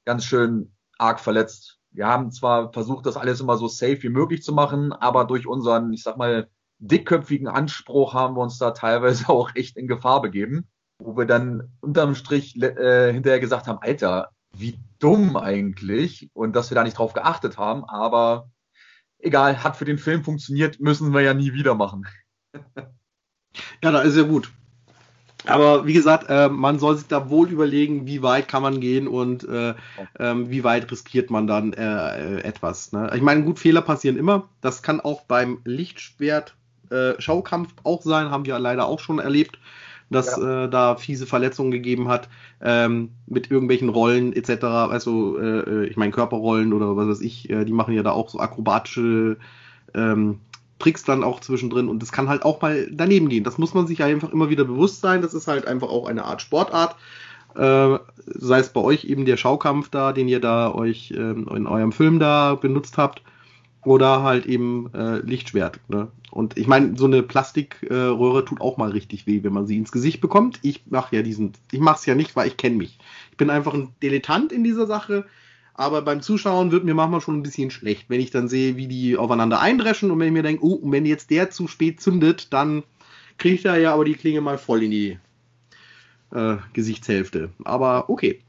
B: ganz schön arg verletzt. Wir haben zwar versucht, das alles immer so safe wie möglich zu machen, aber durch unseren, ich sag mal, dickköpfigen Anspruch haben wir uns da teilweise auch echt in Gefahr begeben, wo wir dann unterm Strich äh, hinterher gesagt haben, Alter, wie dumm eigentlich und dass wir da nicht drauf geachtet haben, aber egal, hat für den Film funktioniert, müssen wir ja nie wieder machen.
A: ja, da ist ja gut. Aber wie gesagt, äh, man soll sich da wohl überlegen, wie weit kann man gehen und äh, äh, wie weit riskiert man dann äh, äh, etwas. Ne? Ich meine, gut, Fehler passieren immer. Das kann auch beim Lichtschwert äh, auch sein, haben wir leider auch schon erlebt, dass ja. da fiese Verletzungen gegeben hat ähm, mit irgendwelchen Rollen etc. Also äh, ich meine Körperrollen oder was weiß ich, die machen ja da auch so akrobatische ähm, Tricks dann auch zwischendrin und das kann halt auch mal daneben gehen. Das muss man sich einfach immer wieder bewusst sein. Das ist halt einfach auch eine Art Sportart. Äh, sei es bei euch eben der Schaukampf da, den ihr da euch ähm, in eurem Film da benutzt habt oder halt eben äh, Lichtschwert. Ne? Und ich meine, so eine Plastikröhre äh, tut auch mal richtig weh, wenn man sie ins Gesicht bekommt. Ich mache ja diesen, ich mache es ja nicht, weil ich kenne mich. Ich bin einfach ein Dilettant in dieser Sache. Aber beim Zuschauen wird mir manchmal schon ein bisschen schlecht, wenn ich dann sehe, wie die aufeinander eindreschen und wenn ich mir denke, oh, und wenn jetzt der zu spät zündet, dann kriege ich da ja aber die Klinge mal voll in die äh, Gesichtshälfte. Aber okay.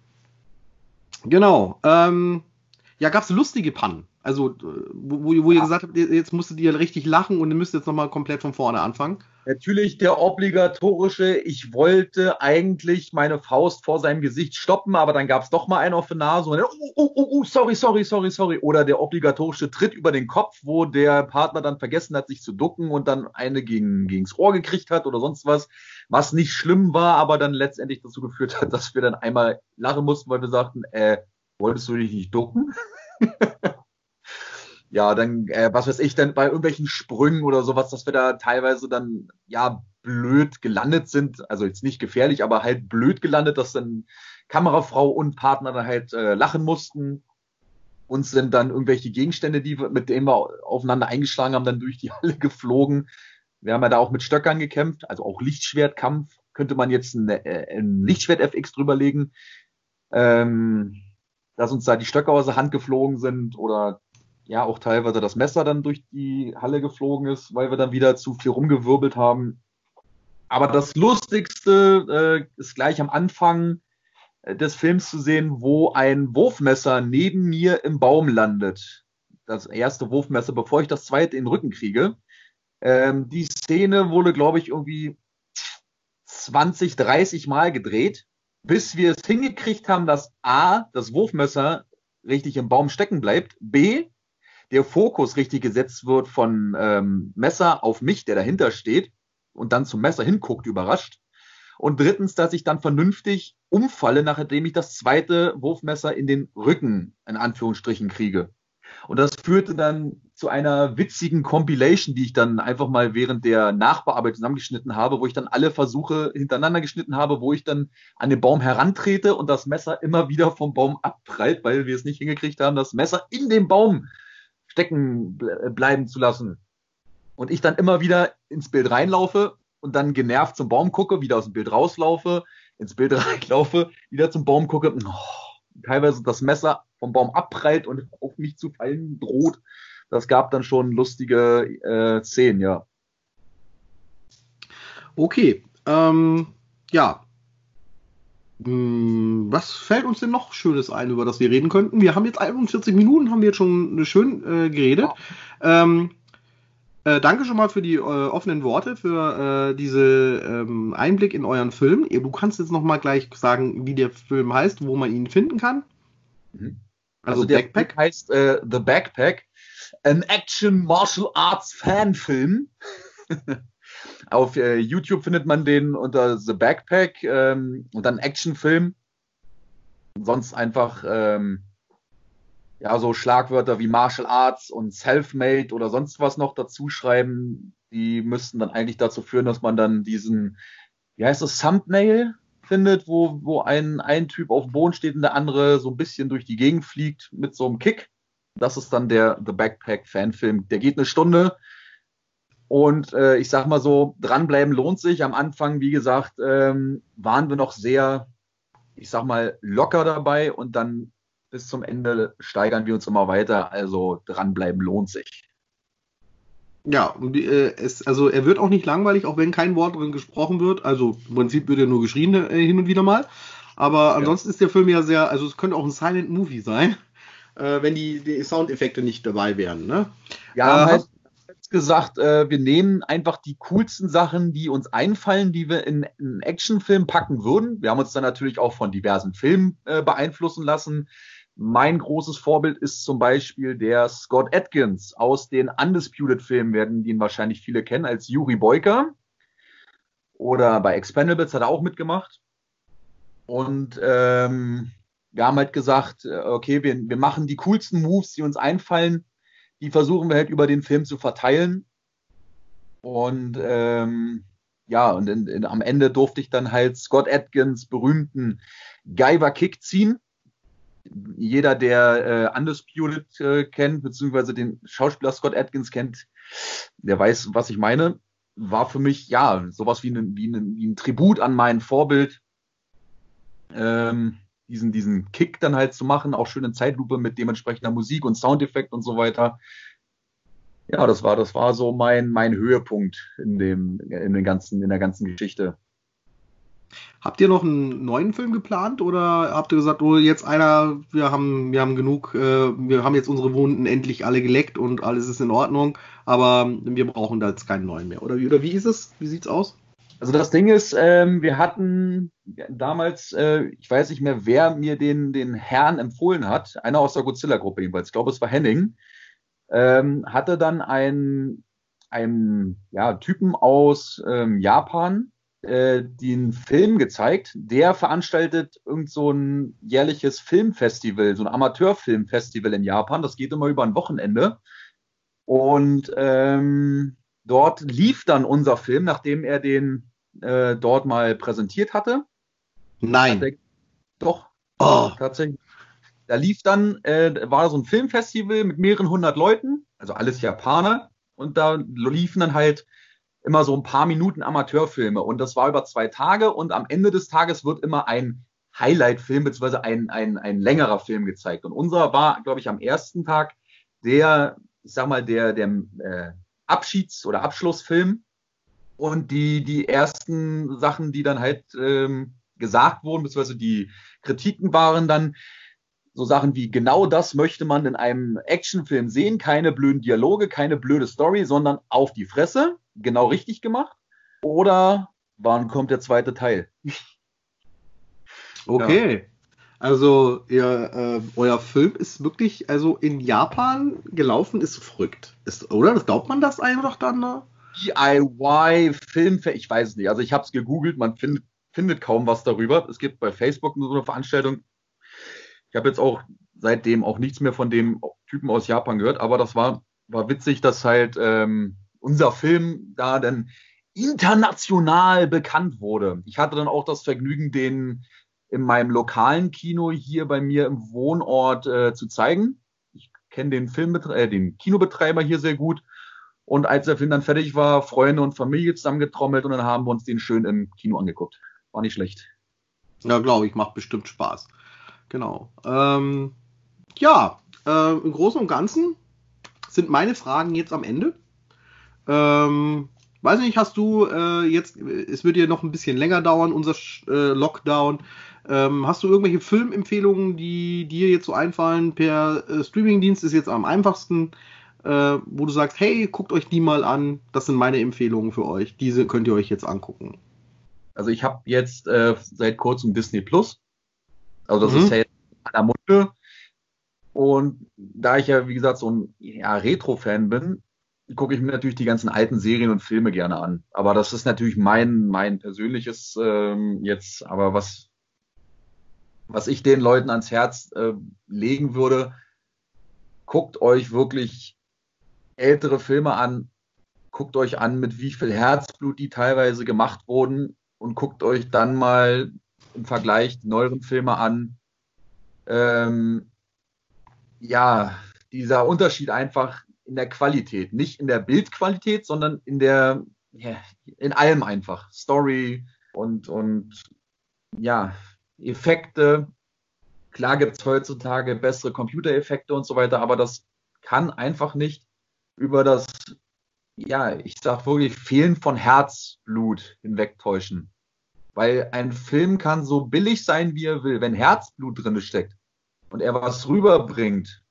A: Genau. Ähm, ja, gab es lustige Pannen? Also, wo, wo ihr gesagt habt, jetzt musstet ihr richtig lachen und ihr müsst jetzt nochmal komplett von vorne anfangen.
B: Natürlich der obligatorische, ich wollte eigentlich meine Faust vor seinem Gesicht stoppen, aber dann gab es doch mal einen auf der Nase und oh, oh, oh, oh, sorry, sorry, sorry, sorry. Oder der obligatorische Tritt über den Kopf, wo der Partner dann vergessen hat, sich zu ducken und dann eine gegen, gegens Ohr gekriegt hat oder sonst was, was nicht schlimm war, aber dann letztendlich dazu geführt hat, dass wir dann einmal lachen mussten, weil wir sagten, äh, wolltest du dich nicht ducken? ja, dann, äh, was weiß ich, dann bei irgendwelchen Sprüngen oder sowas, dass wir da teilweise dann, ja, blöd gelandet sind. Also jetzt nicht gefährlich, aber halt blöd gelandet, dass dann Kamerafrau und Partner dann halt äh, lachen mussten. Uns sind dann irgendwelche Gegenstände, die wir, mit denen wir aufeinander eingeschlagen haben, dann durch die Halle geflogen. Wir haben ja da auch mit Stöckern gekämpft, also auch Lichtschwertkampf. Könnte man jetzt ein, äh, ein Lichtschwert FX drüberlegen, ähm, dass uns da die Stöcker aus der Hand geflogen sind oder ja auch teilweise das Messer dann durch die Halle geflogen ist, weil wir dann wieder zu viel rumgewirbelt haben. Aber das Lustigste äh, ist gleich am Anfang äh, des Films zu sehen, wo ein Wurfmesser neben mir im Baum landet. Das erste Wurfmesser, bevor ich das zweite in den Rücken kriege. Ähm, die Szene wurde, glaube ich, irgendwie 20, 30 Mal gedreht, bis wir es hingekriegt haben, dass A, das Wurfmesser richtig im Baum stecken bleibt, B, der Fokus richtig gesetzt wird von ähm, Messer auf mich, der dahinter steht und dann zum Messer hinguckt, überrascht. Und drittens, dass ich dann vernünftig umfalle, nachdem ich das zweite Wurfmesser in den Rücken, in Anführungsstrichen, kriege. Und das führte dann zu einer witzigen Compilation, die ich dann einfach mal während der Nachbearbeitung zusammengeschnitten habe, wo ich dann alle Versuche hintereinander geschnitten habe, wo ich dann an den Baum herantrete und das Messer immer wieder vom Baum abprallt, weil wir es nicht hingekriegt haben, das Messer in den Baum stecken bleiben zu lassen. Und ich dann immer wieder ins Bild reinlaufe und dann genervt zum Baum gucke, wieder aus dem Bild rauslaufe, ins Bild reinlaufe, wieder zum Baum gucke, oh, teilweise das Messer vom Baum abprallt und auf mich zu fallen droht. Das gab dann schon lustige äh, Szenen, ja.
A: Okay, ähm, ja, was fällt uns denn noch Schönes ein, über das wir reden könnten? Wir haben jetzt 41 Minuten, haben wir jetzt schon schön äh, geredet. Ähm, äh, danke schon mal für die äh, offenen Worte, für äh, diese ähm, Einblick in euren Film. Du kannst jetzt noch mal gleich sagen, wie der Film heißt, wo man ihn finden kann.
B: Mhm. Also, also der Backpack heißt äh, The Backpack, ein Action Martial Arts Fanfilm. Auf äh, YouTube findet man den unter The Backpack ähm, und dann Actionfilm. Sonst einfach ähm, ja so Schlagwörter wie Martial Arts und Selfmade oder sonst was noch dazu schreiben. Die müssten dann eigentlich dazu führen, dass man dann diesen, wie heißt das, Thumbnail findet, wo, wo ein, ein Typ auf dem Boden steht und der andere so ein bisschen durch die Gegend fliegt mit so einem Kick. Das ist dann der The Backpack Fanfilm. Der geht eine Stunde. Und äh, ich sag mal so, dranbleiben lohnt sich. Am Anfang, wie gesagt, ähm, waren wir noch sehr, ich sag mal, locker dabei und dann bis zum Ende steigern wir uns immer weiter. Also dranbleiben lohnt sich.
A: Ja, äh, es, also er wird auch nicht langweilig, auch wenn kein Wort drin gesprochen wird. Also im Prinzip wird er nur geschrien äh, hin und wieder mal. Aber ansonsten ja. ist der Film ja sehr, also es könnte auch ein Silent Movie sein, äh, wenn die, die Soundeffekte nicht dabei wären. Ne?
B: Ja, äh, halt gesagt, äh, wir nehmen einfach die coolsten Sachen, die uns einfallen, die wir in einen Actionfilm packen würden. Wir haben uns dann natürlich auch von diversen Filmen äh, beeinflussen lassen. Mein großes Vorbild ist zum Beispiel der Scott Atkins aus den Undisputed-Filmen, werden ihn wahrscheinlich viele kennen als Yuri Boyka. Oder bei Expendables hat er auch mitgemacht. Und ähm, wir haben halt gesagt, äh, okay, wir, wir machen die coolsten Moves, die uns einfallen, die versuchen wir halt über den Film zu verteilen. Und ähm, ja, und in, in, am Ende durfte ich dann halt Scott Atkins berühmten Guyver Kick ziehen. Jeder, der äh, Undisputed äh, kennt, beziehungsweise den Schauspieler Scott Atkins kennt, der weiß, was ich meine. War für mich, ja, sowas wie ein, wie ein, wie ein Tribut an mein Vorbild. Ähm, diesen, diesen Kick dann halt zu machen, auch schön in Zeitlupe mit dementsprechender Musik und Soundeffekt und so weiter. Ja, das war, das war so mein, mein Höhepunkt in dem, in den ganzen, in der ganzen Geschichte.
A: Habt ihr noch einen neuen Film geplant oder habt ihr gesagt, oh, jetzt einer, wir haben, wir haben genug, äh, wir haben jetzt unsere Wunden endlich alle geleckt und alles ist in Ordnung, aber wir brauchen da jetzt keinen neuen mehr? Oder wie, oder wie ist es? Wie sieht's aus?
B: Also das Ding ist, ähm, wir hatten damals, äh, ich weiß nicht mehr, wer mir den, den Herrn empfohlen hat, einer aus der Godzilla-Gruppe jedenfalls, ich glaube es war Henning, ähm, hatte dann einen, ja, Typen aus ähm, Japan äh, den Film gezeigt, der veranstaltet irgend so ein jährliches Filmfestival, so ein Amateurfilmfestival in Japan, das geht immer über ein Wochenende. Und ähm, dort lief dann unser Film, nachdem er den äh, dort mal präsentiert hatte.
A: Nein.
B: Er, doch. Oh. Tatsächlich. Da lief dann, äh, war so ein Filmfestival mit mehreren hundert Leuten, also alles Japaner, und da liefen dann halt immer so ein paar Minuten Amateurfilme und das war über zwei Tage und am Ende des Tages wird immer ein Highlight-Film beziehungsweise ein, ein, ein längerer Film gezeigt. Und unser war, glaube ich, am ersten Tag der, ich sag mal, der, der äh, Abschieds- oder Abschlussfilm und die, die ersten Sachen, die dann halt ähm, gesagt wurden, beziehungsweise die Kritiken waren dann so Sachen wie genau das möchte man in einem Actionfilm sehen, keine blöden Dialoge, keine blöde Story, sondern auf die Fresse, genau richtig gemacht. Oder wann kommt der zweite Teil?
A: Okay. Ja. Also ihr, äh, euer Film ist wirklich also in Japan gelaufen, ist verrückt. Ist, oder? Das glaubt man das einfach dann? Ne?
B: DIY Film, ich weiß es nicht. Also ich habe es gegoogelt, man findet, findet kaum was darüber. Es gibt bei Facebook so eine Veranstaltung. Ich habe jetzt auch seitdem auch nichts mehr von dem Typen aus Japan gehört, aber das war, war witzig, dass halt ähm, unser Film da dann international bekannt wurde. Ich hatte dann auch das Vergnügen, den in meinem lokalen Kino hier bei mir im Wohnort äh, zu zeigen. Ich kenne den Filmbetreiber, äh, den Kinobetreiber hier sehr gut und als der Film dann fertig war, Freunde und Familie zusammengetrommelt und dann haben wir uns den schön im Kino angeguckt. War nicht schlecht.
A: Ja, glaube ich, macht bestimmt Spaß. Genau. Ähm, ja, äh, im Großen und Ganzen sind meine Fragen jetzt am Ende. Ähm, weiß nicht, hast du äh, jetzt, es wird ja noch ein bisschen länger dauern, unser äh, Lockdown. Ähm, hast du irgendwelche Filmempfehlungen, die dir jetzt so einfallen? Per äh, Streamingdienst ist jetzt am einfachsten äh, wo du sagst, hey, guckt euch die mal an, das sind meine Empfehlungen für euch, diese könnt ihr euch jetzt angucken.
B: Also ich habe jetzt äh, seit kurzem Disney Plus, also das mhm. ist ja jetzt an der Munde und da ich ja, wie gesagt, so ein ja, Retro-Fan bin, gucke ich mir natürlich die ganzen alten Serien und Filme gerne an. Aber das ist natürlich mein, mein persönliches ähm, jetzt, aber was, was ich den Leuten ans Herz äh, legen würde, guckt euch wirklich ältere Filme an, guckt euch an, mit wie viel Herzblut die teilweise gemacht wurden und guckt euch dann mal im Vergleich die neueren Filme an. Ähm, ja, dieser Unterschied einfach in der Qualität, nicht in der Bildqualität, sondern in der, ja, in allem einfach. Story und, und ja, Effekte. Klar gibt es heutzutage bessere Computereffekte und so weiter, aber das kann einfach nicht über das, ja, ich sag wirklich, Fehlen von Herzblut hinwegtäuschen. Weil ein Film kann so billig sein, wie er will. Wenn Herzblut drin steckt und er was rüberbringt,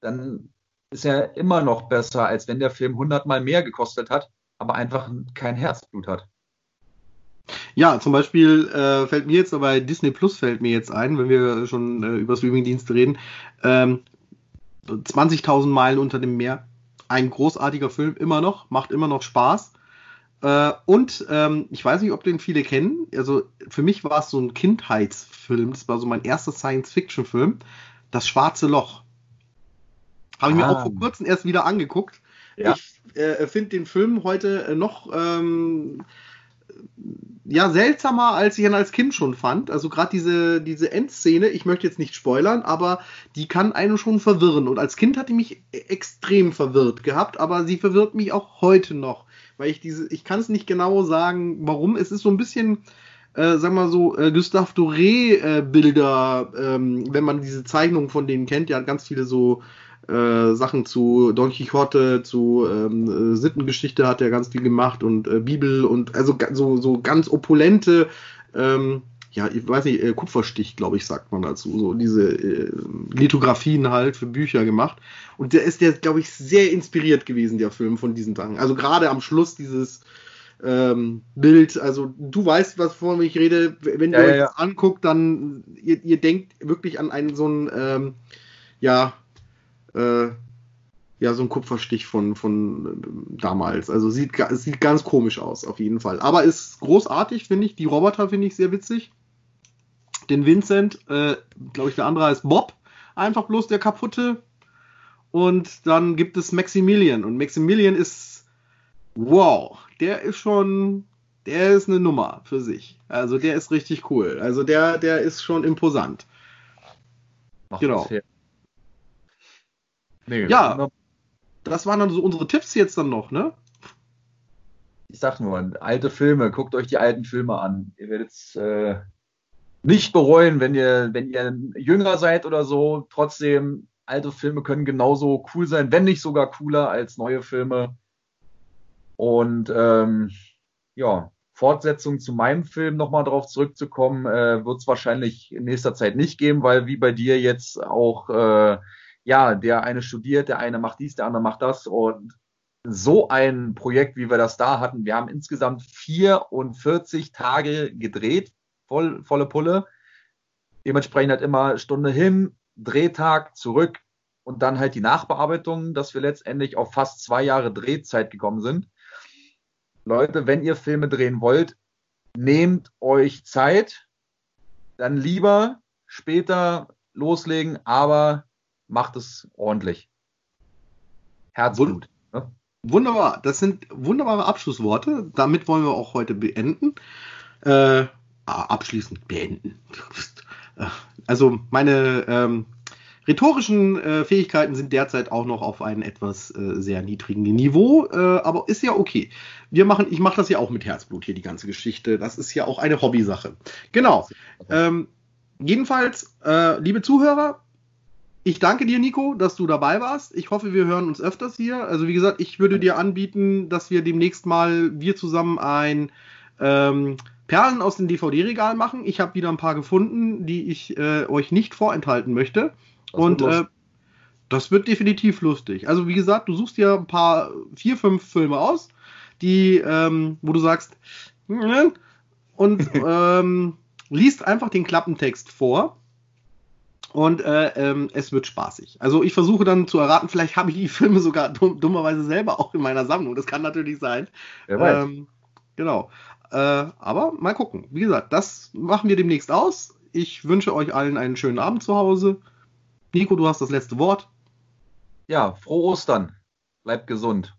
B: dann ist er immer noch besser, als wenn der Film hundertmal mehr gekostet hat, aber einfach kein Herzblut hat.
A: Ja, zum Beispiel äh, fällt mir jetzt bei Disney Plus fällt mir jetzt ein, wenn wir schon äh, über Streamingdienste reden, ähm, 20.000 Meilen unter dem Meer. Ein großartiger Film, immer noch, macht immer noch Spaß. Äh, und ähm, ich weiß nicht, ob den viele kennen. Also für mich war es so ein Kindheitsfilm. Das war so mein erster Science-Fiction-Film. Das Schwarze Loch. Habe ich ah. mir auch vor kurzem erst wieder angeguckt. Ja. Ich äh, finde den Film heute äh, noch ähm, ja seltsamer, als ich ihn als Kind schon fand. Also gerade diese, diese Endszene, ich möchte jetzt nicht spoilern, aber die kann einen schon verwirren. Und als Kind hat die mich e-, extrem verwirrt gehabt, aber sie verwirrt mich auch heute noch. Weil ich diese, ich kann es nicht genau sagen, warum. Es ist so ein bisschen, äh, sag mal so, äh, Gustave Doré-Bilder, äh, ähm, wenn man diese Zeichnungen von denen kennt, ja, ganz viele so äh, Sachen zu Don Quixote, zu ähm, Sittengeschichte hat er ganz viel gemacht und äh, Bibel und also so, so ganz opulente, ähm, ja, ich weiß nicht, äh, Kupferstich, glaube ich, sagt man dazu, so diese äh, Lithografien halt für Bücher gemacht. Und der ist der, glaube ich, sehr inspiriert gewesen, der Film von diesen Tagen. Also gerade am Schluss dieses ähm, Bild, also du weißt, was vor ich rede, wenn ja, ihr euch ja. das anguckt, dann ihr, ihr denkt wirklich an einen so einen, ähm, ja, äh, ja, so ein Kupferstich von, von äh, damals. Also sieht, es sieht ganz komisch aus, auf jeden Fall. Aber ist großartig, finde ich. Die Roboter finde ich sehr witzig. Den Vincent, äh, glaube ich, der andere heißt Bob. Einfach bloß der kaputte. Und dann gibt es Maximilian. Und Maximilian ist, wow, der ist schon, der ist eine Nummer für sich. Also der ist richtig cool. Also der, der ist schon imposant.
B: Macht genau.
A: Nee, ja, das waren dann so unsere Tipps jetzt dann noch, ne?
B: Ich sag nur, alte Filme, guckt euch die alten Filme an. Ihr werdet es äh, nicht bereuen, wenn ihr, wenn ihr jünger seid oder so. Trotzdem, alte Filme können genauso cool sein, wenn nicht sogar cooler als neue Filme. Und ähm, ja, Fortsetzung zu meinem Film nochmal drauf zurückzukommen, äh, wird es wahrscheinlich in nächster Zeit nicht geben, weil wie bei dir jetzt auch äh, ja, der eine studiert, der eine macht dies, der andere macht das und so ein Projekt, wie wir das da hatten, wir haben insgesamt 44 Tage gedreht, voll, volle Pulle. Dementsprechend halt immer Stunde hin, Drehtag zurück und dann halt die Nachbearbeitung, dass wir letztendlich auf fast zwei Jahre Drehzeit gekommen sind. Leute, wenn ihr Filme drehen wollt, nehmt euch Zeit, dann lieber später loslegen, aber macht es ordentlich.
A: Herzblut. Ne? Wunderbar, das sind wunderbare Abschlussworte. Damit wollen wir auch heute beenden. Äh, ah, abschließend beenden. Also meine ähm, rhetorischen äh, Fähigkeiten sind derzeit auch noch auf einem etwas äh, sehr niedrigen Niveau, äh, aber ist ja okay. Wir machen, ich mache das ja auch mit Herzblut hier die ganze Geschichte. Das ist ja auch eine Hobbysache. Genau. Ähm, jedenfalls, äh, liebe Zuhörer, ich danke dir, Nico, dass du dabei warst. Ich hoffe, wir hören uns öfters hier. Also wie gesagt, ich würde dir anbieten, dass wir demnächst mal wir zusammen ein ähm, Perlen aus dem DVD-Regal machen. Ich habe wieder ein paar gefunden, die ich äh, euch nicht vorenthalten möchte. Das Und äh, das wird definitiv lustig. Also wie gesagt, du suchst dir ein paar, vier, fünf Filme aus, die, ähm, wo du sagst, und ähm, liest einfach den Klappentext vor und äh, ähm, es wird spaßig. Also ich versuche dann zu erraten, vielleicht habe ich die Filme sogar dumm, dummerweise selber auch in meiner Sammlung. Das kann natürlich sein. Ähm, genau. Äh, aber mal gucken. Wie gesagt, das machen wir demnächst aus. Ich wünsche euch allen einen schönen Abend zu Hause. Nico, du hast das letzte Wort.
B: Ja, frohe Ostern. Bleibt gesund.